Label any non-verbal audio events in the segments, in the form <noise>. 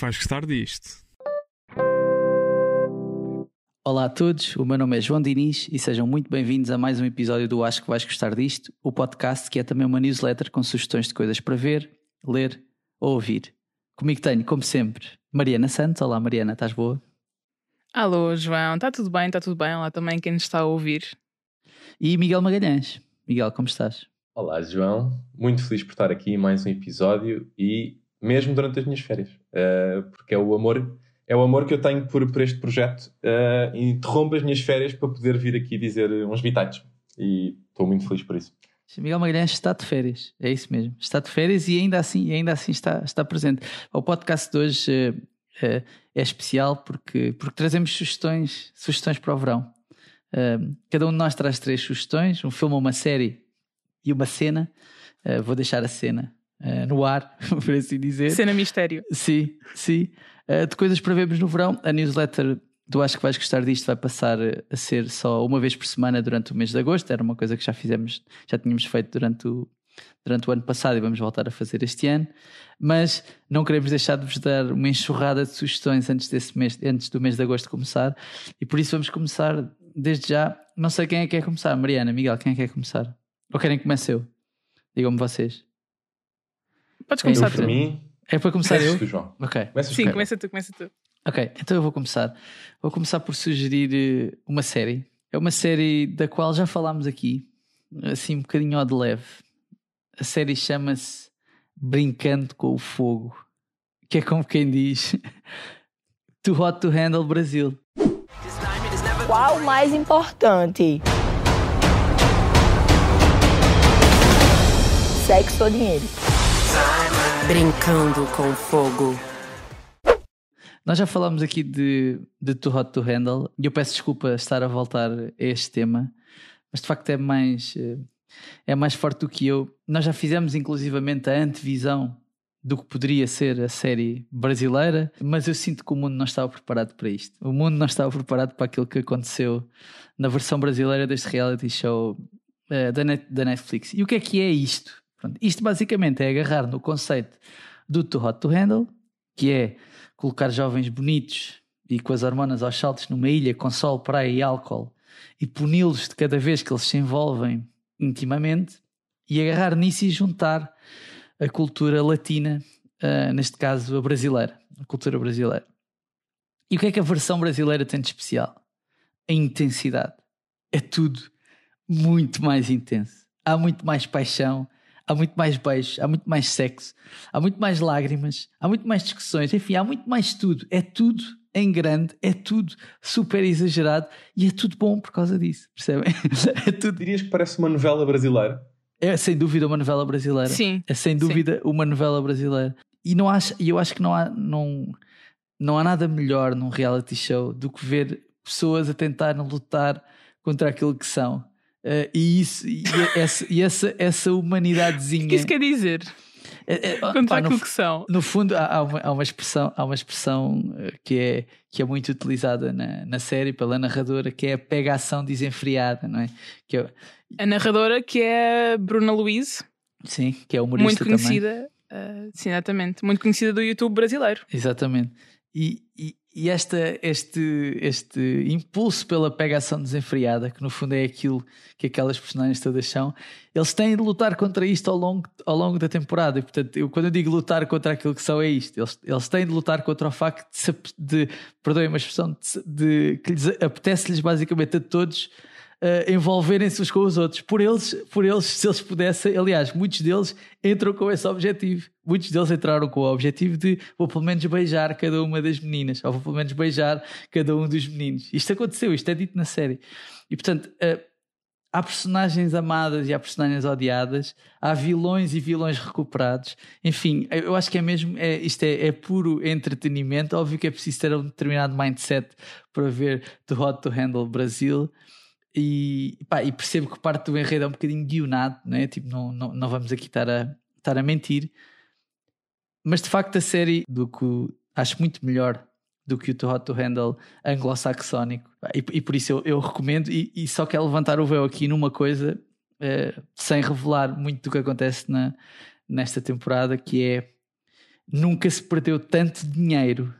que vais gostar disto. Olá a todos, o meu nome é João Diniz e sejam muito bem-vindos a mais um episódio do Acho que vais gostar disto, o podcast que é também uma newsletter com sugestões de coisas para ver, ler ou ouvir. Comigo tenho, como sempre, Mariana Santos. Olá Mariana, estás boa? Alô João, está tudo bem, está tudo bem. Olá também quem nos está a ouvir. E Miguel Magalhães. Miguel, como estás? Olá João, muito feliz por estar aqui em mais um episódio e mesmo durante as minhas férias, uh, porque é o amor é o amor que eu tenho por, por este projeto. Uh, interrompo as minhas férias para poder vir aqui dizer uns bitites. E estou muito feliz por isso. Miguel Magalhães está de férias, é isso mesmo. Está de férias e ainda assim, ainda assim está, está presente. O podcast de hoje uh, uh, é especial porque, porque trazemos sugestões, sugestões para o verão. Uh, cada um de nós traz três sugestões: um filme, uma série e uma cena. vou deixar a cena no ar, <laughs> por assim dizer. Cena mistério. Sim, sim. Eh, de coisas para vermos no verão, a newsletter tu acho que vais gostar disto, vai passar a ser só uma vez por semana durante o mês de agosto. Era uma coisa que já fizemos, já tínhamos feito durante o, durante o ano passado e vamos voltar a fazer este ano. Mas não queremos deixar de vos dar uma enxurrada de sugestões antes, desse mês, antes do mês de agosto começar. E por isso vamos começar desde já. Não sei quem é que quer começar. Mariana, Miguel, quem é que quer começar? Ou querem que comece eu? Digam-me vocês. Podes começar eu, por mim. É para começar eu? Tu, João. Ok. Começas Sim, tu. começa tu, começa tu. Ok, então eu vou começar. Vou começar por sugerir eh, uma série. É uma série da qual já falámos aqui, assim um bocadinho ao de leve. A série chama-se Brincando com o Fogo, que é como quem diz <laughs> Too Hot to Handle Brasil. Qual o mais importante? Sexo ou dinheiro? Brincando com fogo. Nós já falámos aqui de, de Too Hot to Handle e eu peço desculpa estar a voltar a este tema, mas de facto é mais, eh, é mais forte do que eu. Nós já fizemos inclusivamente a antevisão do que poderia ser a série brasileira, mas eu sinto que o mundo não estava preparado para isto. O mundo não estava preparado para aquilo que aconteceu na versão brasileira deste reality show uh, da, Net, da Netflix. E o que é que é isto? Pronto, isto basicamente é agarrar no conceito do Too Hot to Handle, que é colocar jovens bonitos e com as hormonas aos saltos numa ilha com sol, praia e álcool e puni-los de cada vez que eles se envolvem intimamente e agarrar nisso e juntar a cultura latina, uh, neste caso a brasileira, a cultura brasileira. E o que é que a versão brasileira tem de especial? A intensidade. É tudo muito mais intenso. Há muito mais paixão, há muito mais beijos, há muito mais sexo, há muito mais lágrimas, há muito mais discussões, enfim, há muito mais tudo. É tudo em grande, é tudo super exagerado e é tudo bom por causa disso, percebem? <laughs> É tudo. Dirias que parece uma novela brasileira? É sem dúvida uma novela brasileira. Sim. É sem dúvida sim. uma novela brasileira. E não acho, eu acho que não há, não, não há nada melhor num reality show do que ver pessoas a tentarem lutar contra aquilo que são. Uh, e isso, e essa, e essa, essa humanidadezinha. O que isso quer dizer? É, é, aquilo no, que são. No fundo, há, há, uma, há, uma, expressão, há uma expressão que é, que é muito utilizada na, na série pela narradora, que é a pega-ação desenfreada, não é? Que é, A narradora, que é Bruna Luiz. Sim, que é humorista Muito conhecida, uh, sim, exatamente. Muito conhecida do YouTube brasileiro. Exatamente. E, e, e esta, este, este impulso pela pegação desenfreada, que no fundo é aquilo que aquelas personagens todas são, eles têm de lutar contra isto ao longo, ao longo da temporada. E, portanto, eu, quando eu digo lutar contra aquilo que são, é isto. Eles, eles têm de lutar contra o facto de, de perdoem uma expressão, de, de que lhes apetece-lhes basicamente a todos uh, envolverem-se uns com os outros. Por eles, por eles, se eles pudessem, aliás, muitos deles entram com esse objetivo. Muitos deles entraram com o objetivo de vou pelo menos beijar cada uma das meninas, ou vou pelo menos beijar cada um dos meninos. Isto aconteceu, isto é dito na série. E portanto, uh, há personagens amadas e há personagens odiadas, há vilões e vilões recuperados. Enfim, eu acho que é mesmo, é, isto é, é, puro entretenimento. Óbvio que é preciso ter um determinado mindset para ver The Hot to Handle Brasil. E, pá, e percebo que parte do enredo é um bocadinho guionado, né? tipo, não, não, não vamos aqui estar a, estar a mentir. Mas de facto, a série do que acho muito melhor do que o Too Hot to Handle anglo-saxónico. E, e, por isso eu, eu recomendo, e, e, só quero levantar o véu aqui numa coisa, eh, sem revelar muito do que acontece na, nesta temporada, que é nunca se perdeu tanto dinheiro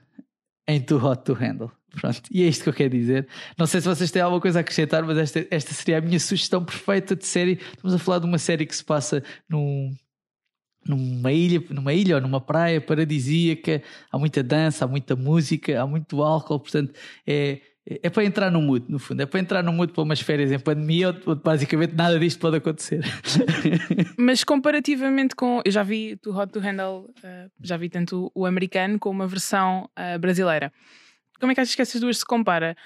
em Too Hot to Handle. Pronto, e é isto que eu quero dizer. Não sei se vocês têm alguma coisa a acrescentar, mas esta, esta seria a minha sugestão perfeita de série. Estamos a falar de uma série que se passa num, numa ilha, numa ilha ou numa praia paradisíaca, há muita dança, há muita música, há muito álcool, portanto é, é para entrar no mood, no fundo, é para entrar no mood para umas férias em pandemia, onde basicamente nada disto pode acontecer. <laughs> Mas comparativamente com. Eu já vi do Hot to Handle, uh, já vi tanto o americano como a versão uh, brasileira. Como é que achas que essas duas se compara?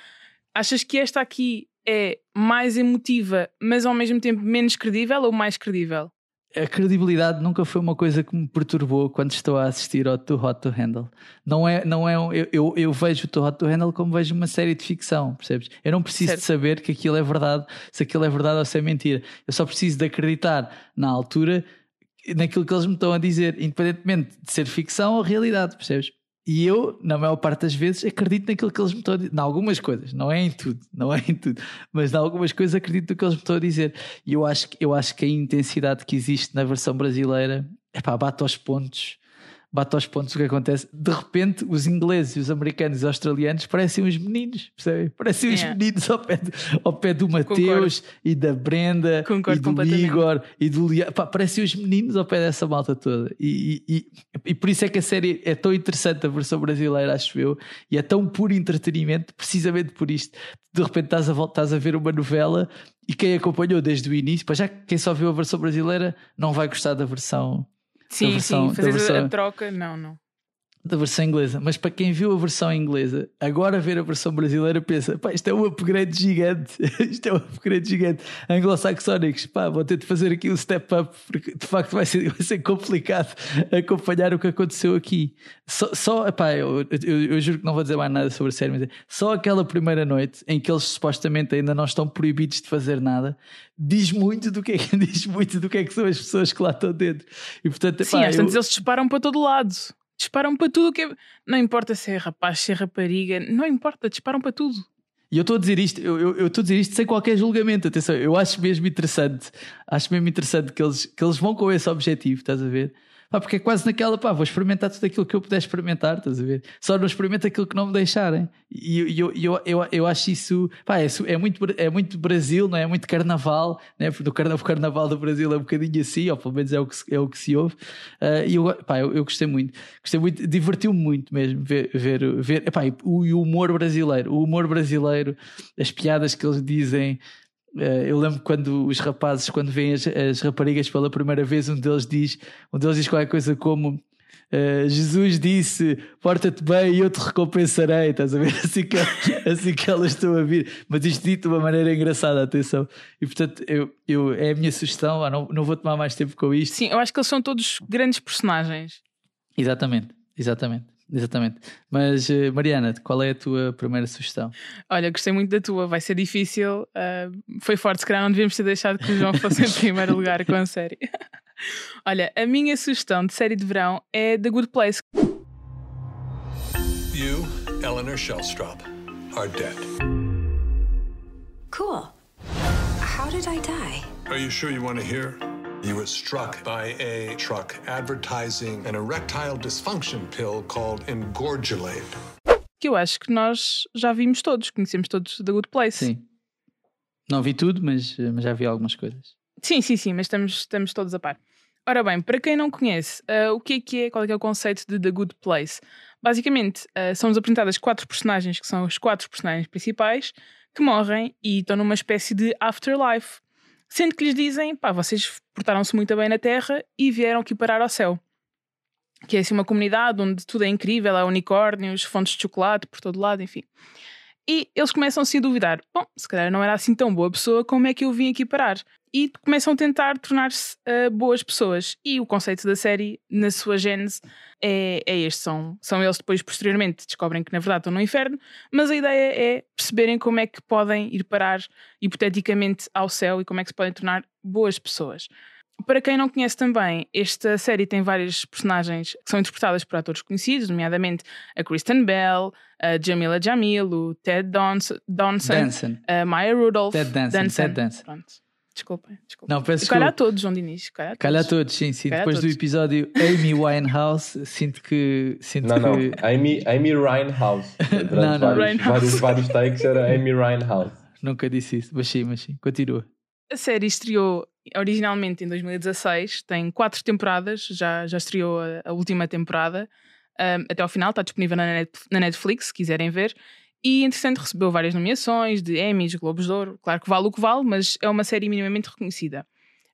Achas que esta aqui é mais emotiva, mas ao mesmo tempo menos credível ou mais credível? a credibilidade nunca foi uma coisa que me perturbou quando estou a assistir ao Too Hot to Handle. Não é, não é, eu, eu, eu vejo o Too Hot to Handle como vejo uma série de ficção, percebes? Eu não preciso certo. de saber que aquilo é verdade, se aquilo é verdade ou se é mentira. Eu só preciso de acreditar na altura naquilo que eles me estão a dizer, independentemente de ser ficção ou realidade, percebes? E eu, na maior parte das vezes, acredito naquilo que eles me estão a dizer. Em algumas coisas, não é em tudo, <laughs> não é em tudo, mas em algumas coisas acredito no que eles me estão a dizer. E eu acho, eu acho que a intensidade que existe na versão brasileira, epá, bate aos pontos bate aos pontos o que acontece. De repente, os ingleses, os americanos e os australianos parecem uns meninos, percebem? Parecem yeah. meninos ao pé, ao pé do Mateus e da Brenda Concordo e do Igor e do Lian. Parecem os meninos ao pé dessa malta toda. E, e, e, e, por isso é que a série é tão interessante, a versão brasileira, acho eu, e é tão puro entretenimento, precisamente por isto. De repente estás a, estás a ver uma novela e quem acompanhou desde o início, já quem só viu a versão brasileira não vai gostar da versão Sim, versão, sim, fazer versão, a troca, não, não da versão inglesa, mas para quem viu a versão inglesa, agora ver a versão brasileira pensa, pá, isto é um upgrade gigante, <laughs> isto é um upgrade gigante. Anglo-saxónicos, pá, vou ter de fazer aqui um step up, porque de facto vai ser, <laughs> vai ser complicado acompanhar o que aconteceu aqui. Só, só pá, eu, eu, eu, juro que não vou dizer mais nada sobre a série, mas é, só aquela primeira noite em que eles supostamente ainda não estão proibidos de fazer nada, diz muito do que é, <laughs> diz muito do que é que são as pessoas que lá estão dentro. E portanto, Sim, às eu... eles disparam para todo lado disparam para tudo que é... Não importa se é rapaz, se é rapariga, não importa, disparam para tudo. E eu estou a dizer isto, eu estou a dizer isto sem qualquer julgamento, atenção, eu acho mesmo interessante, acho mesmo interessante que eles, que eles vão com esse objetivo, estás a ver? Pá, porque é quase naquela, pá, vou experimentar tudo aquilo que eu puder experimentar, estás a ver? Só não experimento aquilo que não me deixarem. E eu, eu, eu, eu, acho isso, pá, é, é, muito, é muito Brasil, não é? é muito carnaval, né? Porque o carnaval, do Brasil é um bocadinho assim, ou pelo menos é o que, é o que se ouve. Uh, e eu, pá, eu, eu, gostei muito, gostei muito, divertiu-me muito mesmo ver, ver, ver epá, o, o humor brasileiro, o humor brasileiro, as piadas que eles dizem. Uh, eu lembro quando os rapazes, quando veem as, as, raparigas pela primeira vez, um deles diz, um deles diz qualquer coisa como uh, Jesus disse: Porta-te bem e eu te recompensarei. Estás a ver? <laughs> Assim que, assim que elas estão a vir. Mas isto dito de uma maneira engraçada, atenção. E portanto, eu, eu, é a minha sugestão. Ah, não, não vou tomar mais tempo com isto. Sim, eu acho que eles são todos grandes personagens. Exatamente, exatamente. Exatamente. Mas, eh, Mariana, qual é a tua primeira sugestão? Olha, gostei muito da tua, vai ser difícil. Uh, foi forte, se calhar não devíamos ter deixado que o João fosse em <laughs> primeiro lugar com a série. <laughs> Olha, a minha sugestão de série de verão é The Good Place. You, Eleanor Shellstrop, are dead. Cool. How did I die? Are you sure you want to hear? You were struck by a truck advertising an erectile dysfunction pill called Engorgulate. Que eu acho que nós já vimos todos, conhecemos todos The Good Place. Sim. Não vi tudo, mas, mas já vi algumas coisas. Sim, sim, sim, mas estamos, estamos todos a par. Ora bem, para quem não conhece, uh, o que é que é, qual é, que é o conceito de The Good Place? Basicamente, uh, são-nos apresentadas quatro personagens, que são os quatro personagens principais, que morrem e estão numa espécie de afterlife. Sendo que lhes dizem, pá, vocês portaram-se muito bem na Terra e vieram aqui parar ao céu. Que é assim uma comunidade onde tudo é incrível, há unicórnios, fontes de chocolate por todo lado, enfim. E eles começam -se a duvidar: bom, se calhar não era assim tão boa pessoa, como é que eu vim aqui parar? E começam a tentar tornar-se uh, boas pessoas. E o conceito da série, na sua gênese, é, é este: são, são eles depois, posteriormente, descobrem que na verdade estão no inferno, mas a ideia é perceberem como é que podem ir parar hipoteticamente ao céu e como é que se podem tornar boas pessoas. Para quem não conhece também, esta série tem várias personagens que são interpretadas por atores conhecidos, nomeadamente a Kristen Bell, a Jamila Jamil, o Ted Donson, Donson, a Maya Rudolph. Ted Danson. Danson. Ted Danson. Pronto. Desculpem, desculpem. Não, peço Calhar a desculpa. todos, João Diniz. Calhar a Calhar todos. todos, sim, sim. Calhar Depois do todos. episódio Amy Winehouse, sinto que. Sinto Não, não. que... Amy, Amy Winehouse. <laughs> Durante Não, não. vários, vários, vários takes era Amy Winehouse. Nunca disse isso, mas sim, mas sim. Continua. A série estreou originalmente em 2016, tem quatro temporadas, já, já estreou a, a última temporada um, até ao final, está disponível na, Net- na Netflix, se quiserem ver. E, entretanto, recebeu várias nomeações de Emmys, Globos de Ouro. Claro que vale o que vale, mas é uma série minimamente reconhecida.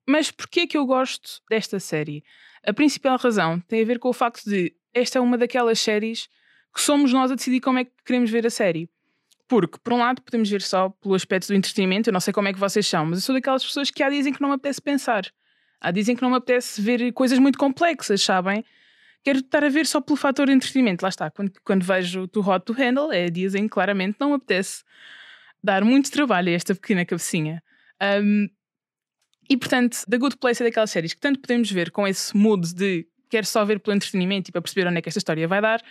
Mas porquê que eu gosto desta série? A principal razão tem a ver com o facto de esta é uma daquelas séries que somos nós a decidir como é que queremos ver a série. Porque, por um lado, podemos ver só pelo aspecto do entretenimento, eu não sei como é que vocês são, mas eu sou daquelas pessoas que há dizem que não me apetece pensar. Há dizem que não me apetece ver coisas muito complexas, sabem? Quero estar a ver só pelo fator entretenimento. Lá está, quando, quando vejo Too Hot to Handle, é dias em que claramente não apetece dar muito trabalho a esta pequena cabecinha. Um, e portanto, The Good Place é daquelas séries que tanto podemos ver com esse mood de quero só ver pelo entretenimento e para perceber onde é que esta história vai dar,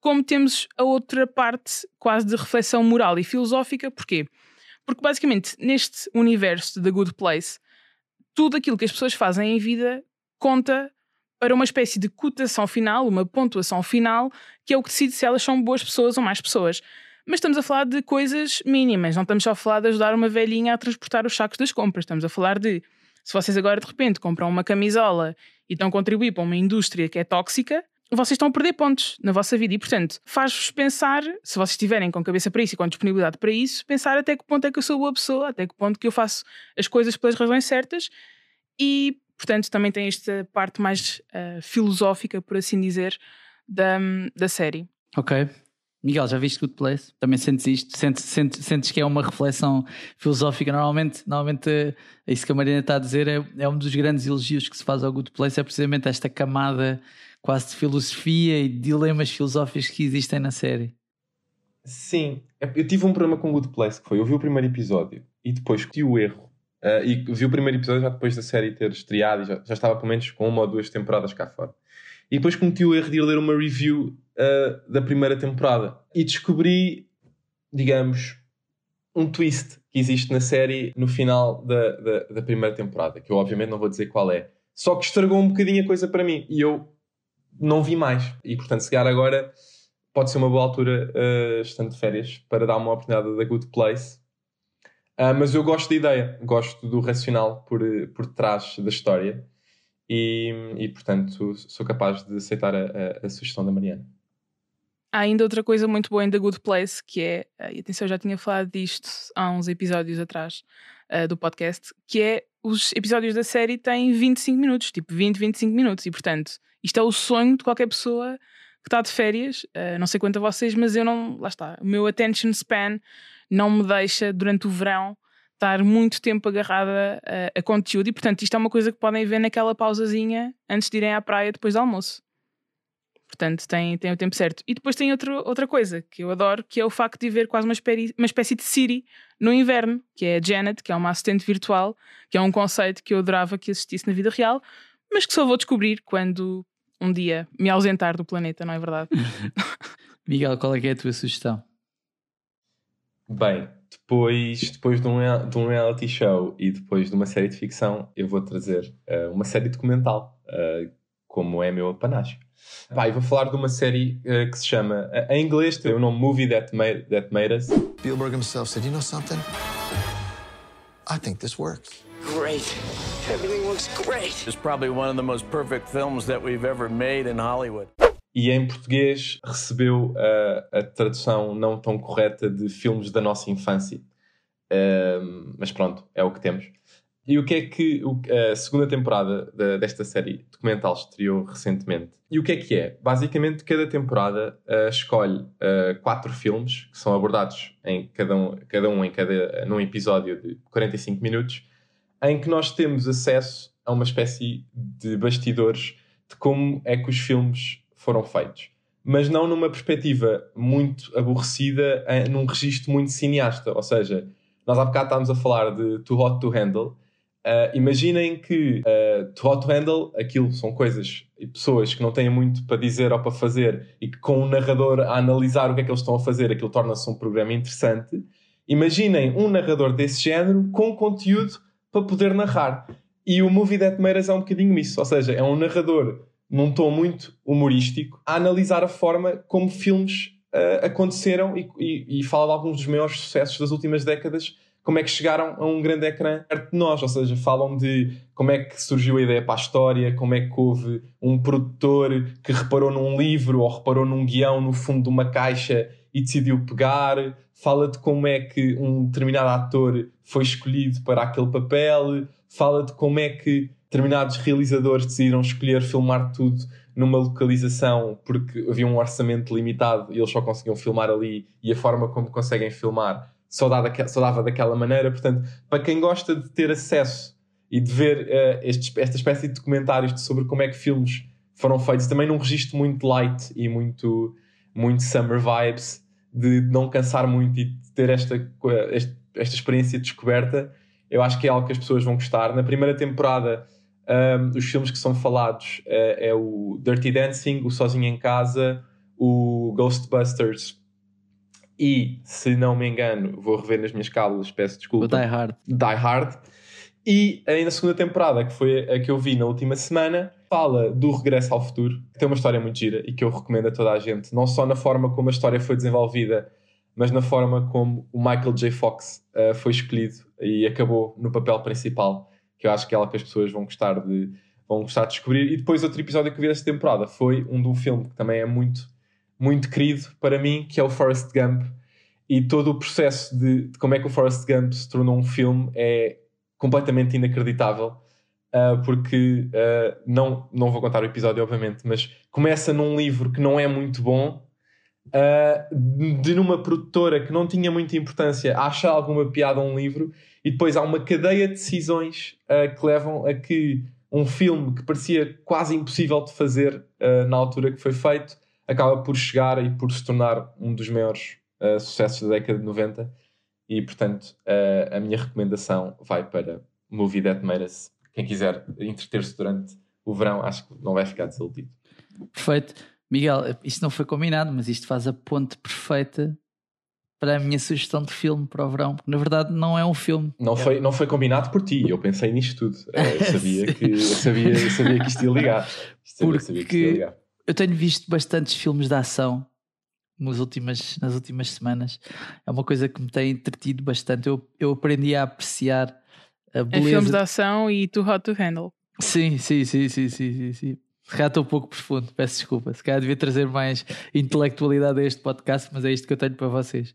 como temos a outra parte quase de reflexão moral e filosófica. Porquê? Porque basicamente neste universo de The Good Place, tudo aquilo que as pessoas fazem em vida conta para uma espécie de cotação final, uma pontuação final, que é o que decide se elas são boas pessoas ou más pessoas. Mas estamos a falar de coisas mínimas, não estamos só a falar de ajudar uma velhinha a transportar os sacos das compras, estamos a falar de se vocês agora de repente compram uma camisola e estão a contribuir para uma indústria que é tóxica, vocês estão a perder pontos na vossa vida e, portanto, faz-vos pensar, se vocês estiverem com cabeça para isso e com disponibilidade para isso, pensar até que ponto é que eu sou boa pessoa, até que ponto que eu faço as coisas pelas razões certas e, portanto, também tem esta parte mais ah, filosófica, por assim dizer, da, da série. Ok. Miguel, já viste Good Place? Também sentes isto? Sentes, sentes, sentes que é uma reflexão filosófica? Normalmente, normalmente eh, isso que a Marina está a dizer é, é um dos grandes elogios que se faz ao Good Place, é precisamente esta camada quase de filosofia e de dilemas filosóficos que existem na série. Sim, É, eu tive um problema com Good Place, que foi, eu vi o primeiro episódio e depois cometi o erro. Ah, e vi o primeiro episódio já depois da série ter estreado e já, já estava pelo menos com uma ou duas temporadas cá fora. E depois cometi o erro de ir ler uma review ah, da primeira temporada. E descobri, digamos, um twist que existe na série no final da, da, da primeira temporada, que eu obviamente não vou dizer qual é. Só que estragou um bocadinho a coisa para mim e eu não vi mais. E portanto, se calhar agora pode ser uma boa altura, uh, estando de férias, para dar uma oportunidade da Good Place. Uh, mas eu gosto da ideia, gosto do racional por, por trás da história e, e portanto, sou capaz de aceitar a, a, a sugestão da Mariana. Há ainda outra coisa muito boa em The Good Place, que é, eh, e atenção, eu já tinha falado disto há uns episódios atrás eh, do podcast, que é os episódios da série têm 25 minutos, tipo 20, 25 minutos, e portanto, isto é o sonho de qualquer pessoa que está de férias, eh, não sei quanto a vocês, mas eu não, lá está, o meu attention span não me deixa durante o verão estar muito tempo agarrada a, a conteúdo, e portanto, isto é uma coisa que podem ver naquela pausazinha antes de irem à praia depois do almoço. Portanto, tem, tem o tempo certo. E depois tem outro, outra coisa que eu adoro, que é o facto de ver quase uma, espécie, uma espécie de Siri no inverno, que é a Janet, que é uma assistente virtual, que é um conceito que eu adorava que existisse na vida real, mas que só vou descobrir quando um dia me ausentar do planeta, não é verdade? <laughs> Miguel, qual é é a tua sugestão? Bem, depois, depois de, um, de um reality show e depois de uma série de ficção, eu vou trazer uh, uma série documental, uh, como é meu apanágio. Pá, e vou falar de uma série uh, que se chama, uh, em inglês tem o nome Movie That Made, That Made Us, Spielberg himself said, You know something? I think this works. Great. Everything looks great. It's probably one of the most perfect films that we've ever made in Hollywood. E em português recebeu uh, a tradução não tão correta de filmes da nossa infância. Mas pronto, é o que temos. E o que é que a segunda temporada da- desta série documental estreou recentemente? E o que é que é? Basicamente, cada temporada uh, escolhe uh, quatro filmes que são abordados em cada um, cada um em cada, num episódio de 45 minutos, em que nós temos acesso a uma espécie de bastidores de como é que os filmes foram feitos. Mas não numa perspectiva muito aborrecida, eh, num registro muito cineasta. Ou seja, nós há bocado estávamos a falar de Too Hot to Handle. Uh, imaginem que uh, Too Hot to Handle, aquilo são coisas e pessoas que não têm muito para dizer ou para fazer e que com o narrador a analisar o que é que eles estão a fazer, aquilo torna-se um programa interessante. Imaginem um narrador desse género com conteúdo para poder narrar. E o Movie That Us é um bocadinho isso, ou seja, é um narrador num tom muito humorístico a analisar a forma como filmes uh, aconteceram e, e, e fala de alguns dos maiores sucessos das últimas décadas como é que chegaram a um grande ecrã perto de nós, ou seja, falam de como é que surgiu a ideia para a história, como é que houve um produtor que reparou num livro ou reparou num guião no fundo de uma caixa e decidiu pegar, fala de como é que um determinado ator foi escolhido para aquele papel, fala de como é que determinados realizadores decidiram escolher filmar tudo numa localização porque havia um orçamento limitado e eles só conseguiam filmar ali e a forma como conseguem filmar só, dava, só dava daquela maneira. Portanto, para quem gosta de ter acesso e de ver uh, estes, esta espécie de documentários sobre como é que filmes foram feitos, também num registro muito light e muito, muito summer vibes, de não cansar muito e de ter esta, esta, esta experiência de descoberta, eu acho que é algo que as pessoas vão gostar. Na primeira temporada, um, os filmes que são falados uh, é o Dirty Dancing, o Sozinho em Casa, o Ghostbusters e, se não me engano, vou rever nas minhas cábulas, peço desculpa. O Die Hard. Die Hard. E aí na segunda temporada, que foi a que eu vi na última semana, fala do Regresso ao Futuro, que tem uma história muito gira e que eu recomendo a toda a gente, não só na forma como a história foi desenvolvida, mas na forma como o Michael J. Fox uh, foi escolhido e acabou no papel principal, que eu acho que é algo que as pessoas vão gostar de, vão gostar de descobrir. E depois outro episódio que vi desta temporada foi um de um filme que também é muito muito querido para mim, que é o Forrest Gump. E todo o processo de, de como é que o Forrest Gump se tornou um filme é completamente inacreditável. Uh, porque uh, não, não vou contar o episódio, obviamente, mas começa num livro que não é muito bom, uh, de numa produtora que não tinha muita importância, acha alguma piada um livro, e depois há uma cadeia de decisões que levam a que um filme que parecia quase impossível de fazer na altura que foi feito acaba por chegar e por se tornar um dos maiores uh, sucessos da década de 90 e portanto uh, a minha recomendação vai para Movie That Us. Quem quiser entreter-se durante o verão acho que não vai ficar desiludido. Perfeito. Miguel, isto não foi combinado, mas isto faz a ponte perfeita para a minha sugestão de filme para o verão, porque na verdade não é um filme. Não foi, não foi combinado por ti, eu pensei nisto tudo. <laughs> Eh, eu sabia que, eu sabia, eu sabia que isto ia ligar. <laughs> Porque sabia que isto ia ligar eu tenho visto bastantes filmes de ação nas últimas, nas últimas semanas. É uma coisa que me tem entretido bastante. Eu, eu aprendi a apreciar a beleza. É filmes de ação e Too Hot to Handle. Sim, sim, sim, sim, sim, sim. sim. Se um pouco profundo, peço desculpa. Se calhar devia trazer mais intelectualidade a este podcast, mas é isto que eu tenho para vocês.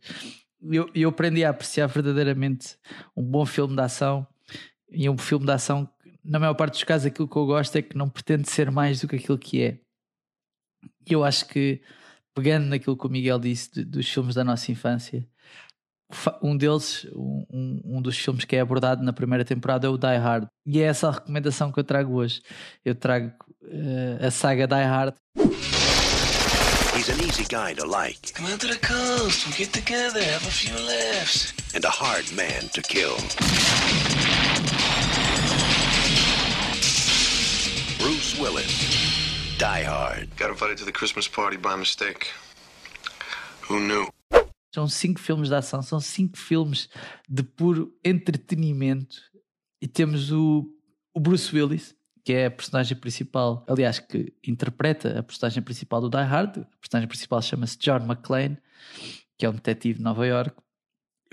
Eu, eu aprendi a apreciar verdadeiramente um bom filme de ação e um filme de ação na maior parte dos casos, aquilo que eu gosto é que não pretende ser mais do que aquilo que é. E eu acho que, pegando naquilo que o Miguel disse de, dos filmes da nossa infância, um deles, um, um, dos filmes que é abordado na primeira temporada é o Die Hard. E é essa a recomendação que eu trago hoje. Eu trago uh, a saga Die Hard. He's an easy guy to like. Come out to the coast, we'll get together, have a few laughs. And a hard man to kill. Bruce Willis. Die Hard. Got invited to the Christmas party by mistake. Who knew? São cinco filmes de ação, são cinco filmes de puro entretenimento. E temos o, o Bruce Willis, que é a personagem principal, aliás, que interpreta a personagem principal do Die Hard. A personagem principal chama-se John McClane, que é um detetive de Nova York.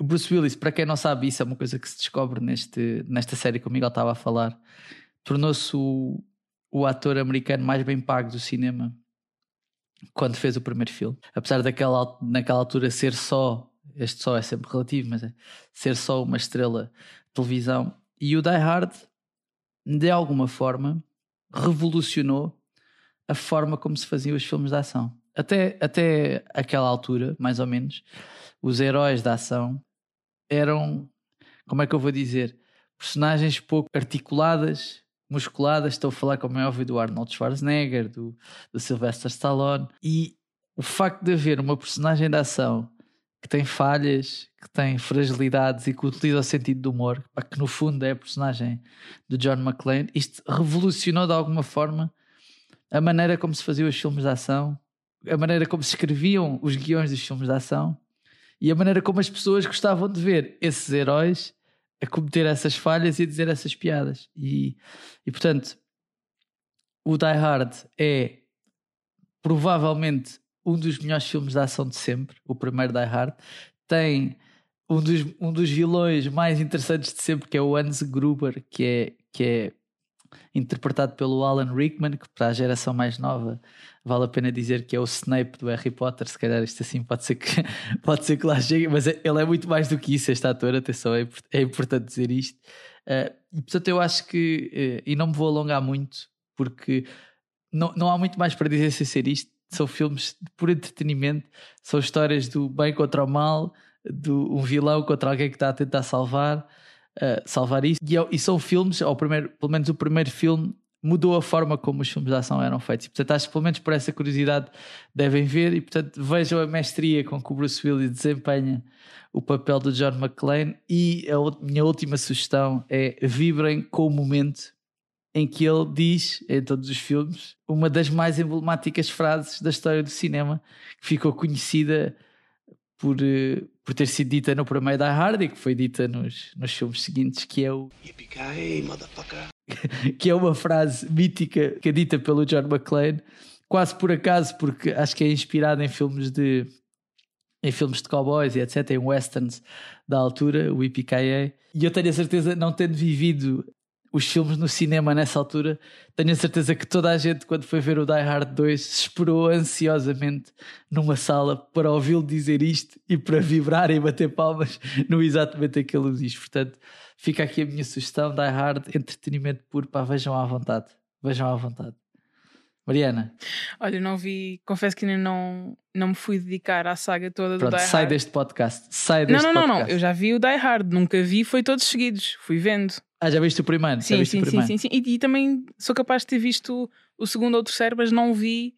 O Bruce Willis, para quem não sabe, isso é uma coisa que se descobre neste, nesta série que o Miguel estava a falar. Tornou-se o, o ator americano mais bem pago do cinema quando fez o primeiro filme. Apesar daquela naquela altura ser só, este só é sempre relativo, mas é ser só uma estrela de televisão. E o Die Hard, de alguma forma, revolucionou a forma como se faziam os filmes de ação. Até, até aquela altura, mais ou menos, os heróis da ação eram, como é que eu vou dizer, personagens pouco articuladas, musculadas. Estou a falar, como é óbvio, do Arnold Schwarzenegger, do, do Sylvester Stallone. E o facto de haver uma personagem de ação que tem falhas, que tem fragilidades e que utiliza o sentido do humor, que no fundo é a personagem do John McClane, isto revolucionou de alguma forma a maneira como se faziam os filmes de ação, a maneira como se escreviam os guiões dos filmes de ação e a maneira como as pessoas gostavam de ver esses heróis a cometer essas falhas e a dizer essas piadas. E, e portanto, o Die Hard é provavelmente um dos melhores filmes de ação de sempre, o primeiro Die Hard. Tem um dos, um dos vilões mais interessantes de sempre, que é o Hans Gruber, que é, que é interpretado pelo Alan Rickman, que para a geração mais nova vale a pena dizer que é o Snape do Harry Potter. Se calhar isto assim pode ser que, <laughs> pode ser que lá chegue, mas é, ele é muito mais do que isso, este ator. Atenção, é, é importante dizer isto. Uh, e portanto, eu acho que, uh, e não me vou alongar muito, porque não, não há muito mais para dizer sem ser isto. São filmes por entretenimento, são histórias do bem contra o mal, do um vilão contra alguém que está a tentar salvar, uh, salvar isso. E, é e, são filmes, ou primeiro, pelo menos o primeiro filme, mudou a forma como os filmes de ação eram feitos. E, portanto, acho que pelo menos por essa curiosidade devem ver e, portanto, vejam a mestria com que o Bruce Willis desempenha o papel do John McClane. E a minha última sugestão é vibrem com o momento em que ele diz, em todos os filmes, uma das mais emblemáticas frases da história do cinema, que ficou conhecida por, eh, por ter sido dita no primeiro Die Hard e que foi dita nos, nos filmes seguintes, que é o que é uma frase mítica que é dita pelo John McClane, quase por acaso, porque acho que é inspirada em filmes de em filmes de cowboys e etc, em westerns da altura, o IPKA. E eu tenho a certeza, não tendo vivido os filmes no cinema nessa altura, tenho a certeza que toda a gente, quando foi ver o Die Hard 2, esperou ansiosamente numa sala para ouvi-lo dizer isto e para vibrar e bater palmas no exatamente aquilo que diz. Portanto, fica aqui a minha sugestão: Die Hard, entretenimento puro, pá, vejam à vontade. Vejam à vontade. Mariana. Olha, não vi, confesso que ainda não, não me fui dedicar à saga toda Pronto, do Die sai Hard. deste podcast. Sai deste não, não, podcast. não, não, eu já vi o Die Hard, nunca vi, foi todos seguidos, fui vendo. Ah, já viste o primeiro? Sim, sim, o sim, primeiro? sim, sim. E, e também sou capaz de ter visto o segundo ou o terceiro, mas não vi,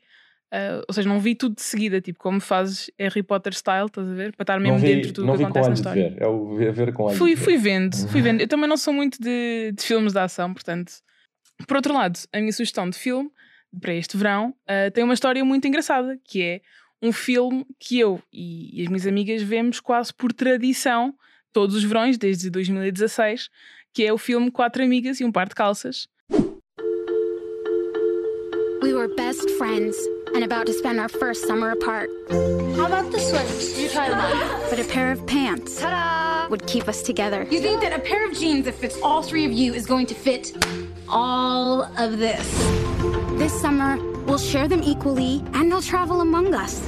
ah, ou seja, não vi tudo de seguida, tipo como fazes Harry Potter style, estás a ver? Para estar mesmo vi, dentro de tudo não que vi com acontece na história. ver. É o ver, com Fui, fui vendo, <laughs> fui vendo. Eu também não sou muito de, de filmes de ação, portanto. Por outro lado, a minha sugestão de filme para este verão ah, tem uma história muito engraçada, que é um filme que eu e, e as minhas amigas vemos quase por tradição todos os verões, desde 2016, que é o filme Quatro Amigas e um Par de Calças. We were best friends and about to spend our first summer apart. How about the sweaters? You try them on. But a pair of pants Ta-da! would keep us together. You think that a pair of jeans that fits all three of you is going to fit all of this? This summer, we'll share them equally and they'll travel among us.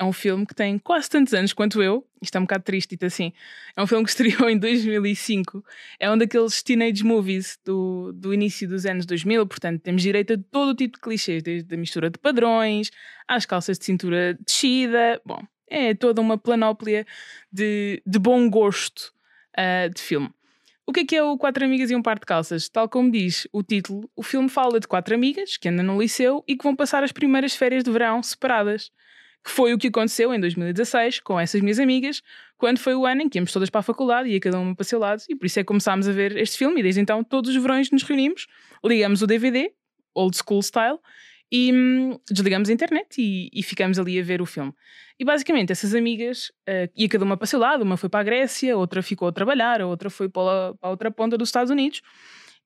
É um filme que tem quase tantos anos quanto eu. Isto é um bocado triste, dito assim. É um filme que <laughs> estreou em 2005. É um daqueles teenage movies do, do início dos anos 2000. Portanto, temos direito a todo o tipo de clichês, desde a mistura de padrões, às calças de cintura descida. Bom, é toda uma planóplia de, de bom gosto ah, de filme. O que é que é o Quatro Amigas e um Par de Calças? Tal como diz o título, o filme fala de quatro amigas que andam no liceu e que vão passar as primeiras férias de verão separadas que foi o que aconteceu em 2016 com essas minhas amigas, quando foi o ano em que íamos todas para a faculdade e ia cada uma para o seu lado, e por isso é que começámos a ver este filme, e desde então todos os verões nos reunimos, ligamos o DVD, old school style, e hum, desligamos a internet e, e ficamos ali a ver o filme. E basicamente essas amigas, uh, ia cada uma para o seu lado, uma foi para a Grécia, outra ficou a trabalhar, a outra foi para a, para a outra ponta dos Estados Unidos,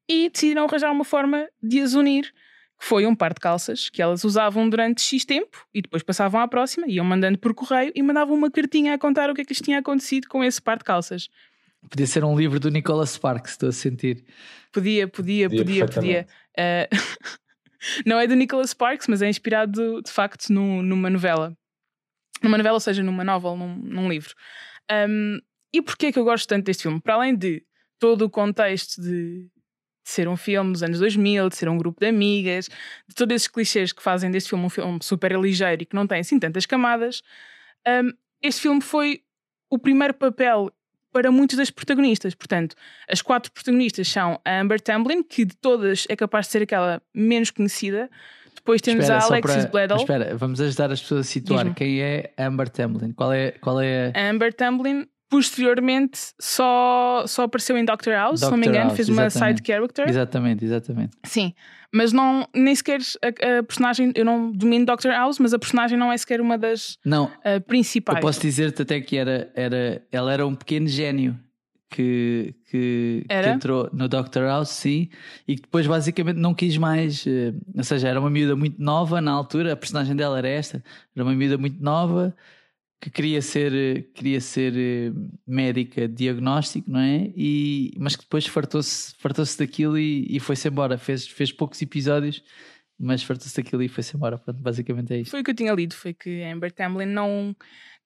e decidiram arranjar uma forma de as unir, que foi um par de calças que elas usavam durante X tempo e depois passavam à próxima, iam mandando por correio e mandavam uma cartinha a contar o que é que lhes tinha acontecido com esse par de calças. Podia ser um livro do Nicholas Sparks, estou a sentir. Podia, podia, Podia podia, podia. Uh, <laughs> não é do Nicholas Sparks, mas é inspirado de facto no, numa novela. Numa novela, ou seja, numa novel, num, num livro. Um, e porquê é que eu gosto tanto deste filme? Para além de todo o contexto de, de ser um filme dos anos 2000, de ser um grupo de amigas, de todos esses clichês que fazem deste filme um filme super ligeiro e que não tem assim tantas camadas, um, este filme foi o primeiro papel para muitas das protagonistas. Portanto, as quatro protagonistas são a Amber Tamblyn, que de todas é capaz de ser aquela menos conhecida. Depois temos Espera, a Alexis para- Bledel. Espera, vamos ajudar as pessoas a situar quem é Amber Tamblyn. Qual é, qual é A Amber Tamblyn, posteriormente, só, só apareceu em Doctor House, se não me engano, House, fez uma side character. Exatamente, exatamente. Sim, mas não, nem sequer a, a personagem, eu não domino Doctor House, mas a personagem não é sequer uma das Não, ah, principais. eu posso dizer-te até que era, era, ela era um pequeno gênio que, que, que entrou no Doctor House, sim, e que depois basicamente não quis mais. eh, ou seja, era uma miúda muito nova na altura, a personagem dela era esta, era uma miúda muito nova que queria ser, eh, queria ser eh, médica diagnóstico, não é? E, mas que depois fartou-se fartou daquilo e, e foi-se embora. Fez, fez poucos episódios, mas fartou-se daquilo e foi-se embora. Pronto, basicamente é isto. Foi o que eu tinha lido, foi que Amber Tamlin não,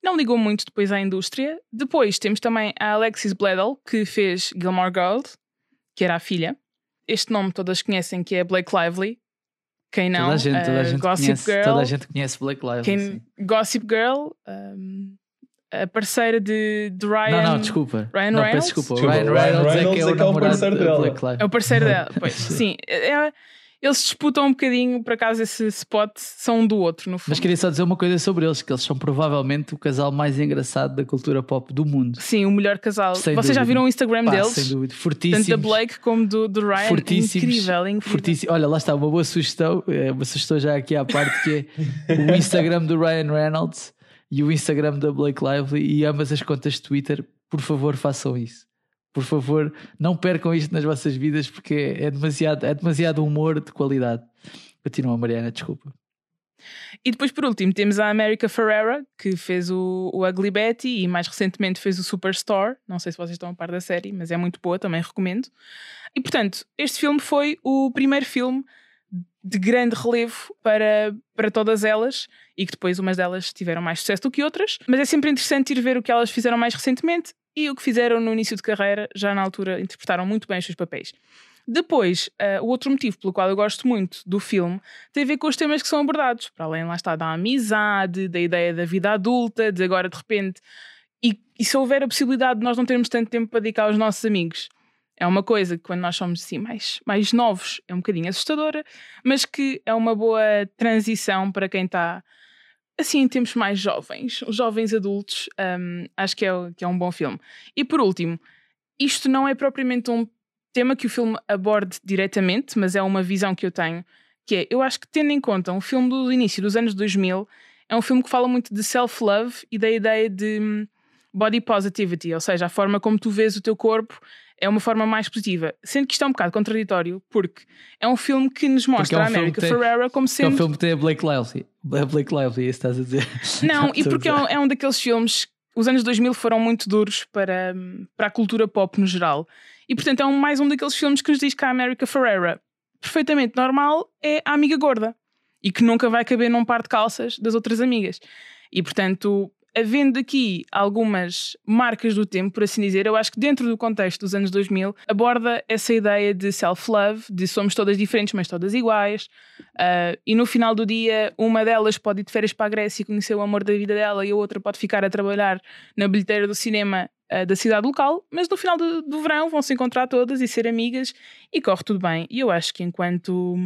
não ligou muito depois à indústria. Depois temos também a Alexis Bledel, que fez Gilmore Girls, que era a filha. Este nome todas conhecem, que é Blake Lively. Quem não? toda a gente, toda a Uh, gente Gossip conhece, Girl. toda a gente conhece Black Lives. Quem, Gossip Girl, um, a parceira de, de Ryan. Não, não, desculpa. Ryan não, Reynolds? peço desculpa. Desculpa, Ryan Ryan Reynolds, é que Reynolds é o é que é o parceiro de dela. É o parceiro <laughs> dela. Pois, sim. É- é- eles disputam um bocadinho, por acaso, esse spot são um do outro, no fundo. Mas queria só dizer uma coisa sobre eles, que eles são provavelmente o casal mais engraçado da cultura pop do mundo. Sim, o melhor casal. Sem Vocês já dúvida. viram o Instagram Pá, deles? sem dúvida. Tanto Fortíssimos. da Blake como do, do Ryan. fortíssimos, Incrível, incrível. fortíssimo. Olha, lá está, uma boa sugestão. é, Uma sugestão já aqui à parte que é o <laughs> Instagram do Ryan Reynolds e o Instagram da Blake Lively e ambas as contas de Twitter. Por favor, façam isso. Por favor, não percam isto nas vossas vidas porque é demasiado, é demasiado humor de qualidade. Continua, Mariana, desculpa. E depois, por último, temos a America Ferrera, que fez o, o Ugly Betty e mais recentemente fez o Superstore. Não sei se vocês estão a par da série, mas é muito boa, também recomendo. E portanto, este filme foi o primeiro filme de grande relevo para, para todas elas e que depois umas delas tiveram mais sucesso do que outras. Mas é sempre interessante ir ver o que elas fizeram mais recentemente e o que fizeram no início de carreira, já na altura interpretaram muito bem os seus papéis. Depois, eh, o outro motivo pelo qual eu gosto muito do filme tem a ver com os temas que são abordados, para além lá está da amizade, da ideia da vida adulta, de agora de repente. E, e se houver a possibilidade de nós não termos tanto tempo para dedicar aos nossos amigos, é uma coisa que quando nós somos assim mais, mais novos é um bocadinho assustadora, mas que é uma boa transição para quem está assim em tempos mais jovens, os jovens adultos, hum, acho que é, que é um bom filme. E por último, isto não é propriamente um tema que o filme aborde diretamente, mas é uma visão que eu tenho, que é, eu acho que tendo em conta um filme do início dos anos 2000, é um filme que fala muito de self-love e da ideia de hum, body positivity, ou seja, a forma como tu vês o teu corpo é uma forma mais positiva. Sendo que isto é um bocado contraditório, porque é um filme que nos mostra é um a América tem- Ferrera como É sendo um filme que tem a Blake Lively. A Blake Lively, é isso estás a dizer. <laughs> não, e porque é um, é um daqueles filmes. Os anos 2000 foram muito duros para, para a cultura pop no geral. E portanto é um, mais um daqueles filmes que nos diz que a America Ferrera, perfeitamente normal, é a amiga gorda. E que nunca vai caber num par de calças das outras amigas. E portanto, havendo aqui algumas marcas do tempo, por assim dizer, eu acho que dentro do contexto dos anos 2000 aborda essa ideia de self-love, de somos todas diferentes, mas todas iguais. Uh, e no final do dia, uma delas pode ir de férias para a Grécia e conhecer o amor da vida dela, e a outra pode ficar a trabalhar na bilheteira do cinema uh, da cidade local. Mas no final do, do verão vão se encontrar todas e ser amigas, e corre tudo bem. E eu acho que enquanto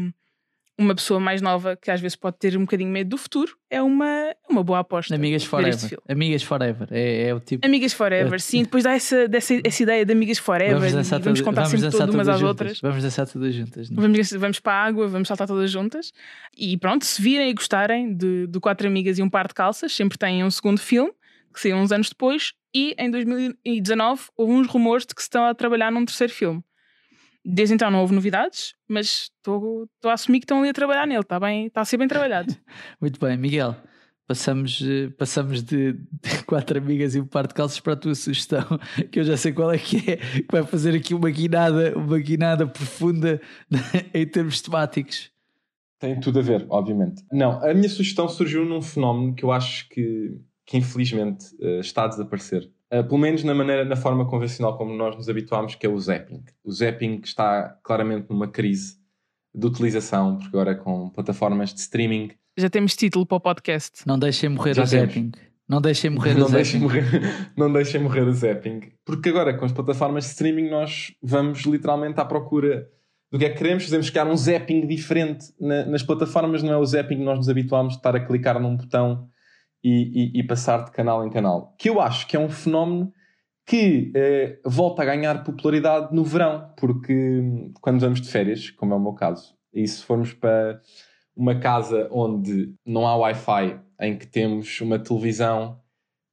uma pessoa mais nova, que às vezes pode ter um bocadinho medo do futuro, é uma, uma boa aposta. Amigas Forever. filme. Amigas Forever. É, é o tipo. Amigas Forever, sim. Depois dá essa, dessa, essa ideia de amigas Forever Vamos e dançar, vamos todas- contar vamos sempre tudo umas todas às juntas. outras. Vamos dançar todas juntas. não é? Vamos, vamos para a água, vamos saltar todas juntas. E pronto, se virem e gostarem de, de Quatro Amigas e um Par de Calças, sempre têm um segundo filme, que saiu uns anos depois, e em 2019 houve uns rumores de que se estão a trabalhar num terceiro filme. Desde então não houve novidades, mas estou a assumir que estão ali a trabalhar nele, está bem, está a ser bem trabalhado. <laughs> Muito bem, Miguel. Passamos, eh, passamos de, de <laughs> quatro amigas e um par de calças para a tua sugestão, <laughs> que eu já sei qual é que é, que vai fazer aqui uma guinada, uma guinada profunda em termos temáticos. Tem tudo a ver, obviamente. Não, a minha sugestão surgiu num fenómeno que eu acho que, que infelizmente eh, está a desaparecer. Eh, pelo menos na maneira, na forma convencional como nós nos habituámos, que é o zapping. O zapping está claramente numa crise de utilização, porque agora com plataformas de streaming Já temos título para o podcast. Não deixem morrer Já o temos. zapping. Não deixem morrer não o deixem zapping. morrer, <laughs> não deixem morrer o zapping. Porque agora, com as plataformas de streaming, nós vamos literalmente à procura do que é que queremos. Fazemos criar um zapping diferente na- nas plataformas. Não é o zapping que nós nos habituámos de estar a clicar num botão e, e- e passar de canal em canal. Que eu acho que é um fenómeno que eh, volta a ganhar popularidade no verão. Porque hum, quando vamos de férias, como é o meu caso, e se formos para uma casa onde não há Wi-Fi, em que temos uma televisão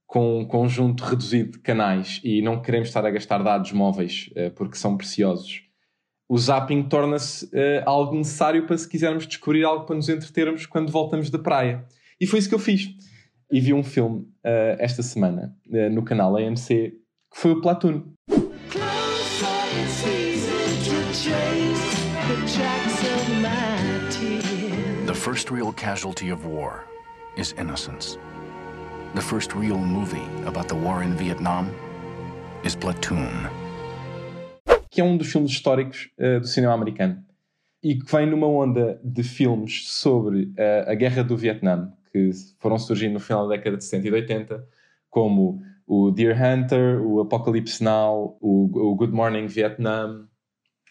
com um conjunto reduzido de canais e não queremos estar a gastar dados móveis uh, porque são preciosos, o zapping torna-se uh, algo necessário para se quisermos descobrir algo para nos entretermos quando voltamos da praia. E foi isso que eu fiz. E vi um filme uh, esta semana uh, no canal AMC que foi o Platoon. The first real casualty of war is innocence. The first real movie about the war in Vietnam is Platoon que é um dos filmes históricos uh, do cinema americano e que vem numa onda de filmes sobre a guerra do Vietnã, que foram surgindo no final da década de 70 e 80, como o Deer Hunter, o Apocalypse Now, o, o Good Morning Vietnam,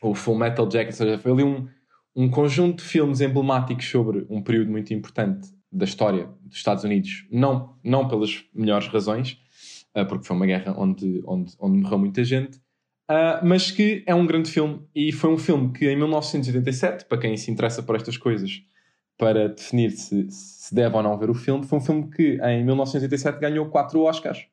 o Full Metal Jacket, ou seja, foi ali um, um conjunto de filmes emblemáticos sobre um período muito importante da história dos Estados Unidos, não, não pelas melhores razões, uh, porque foi uma guerra onde, onde, onde morreu muita gente, Uh, mas que é um grande filme. E foi um filme que em 1987, para quem se interessa por estas coisas, para definir se, se deve ou não ver o filme, foi um filme que em 1987 ganhou quatro Oscars,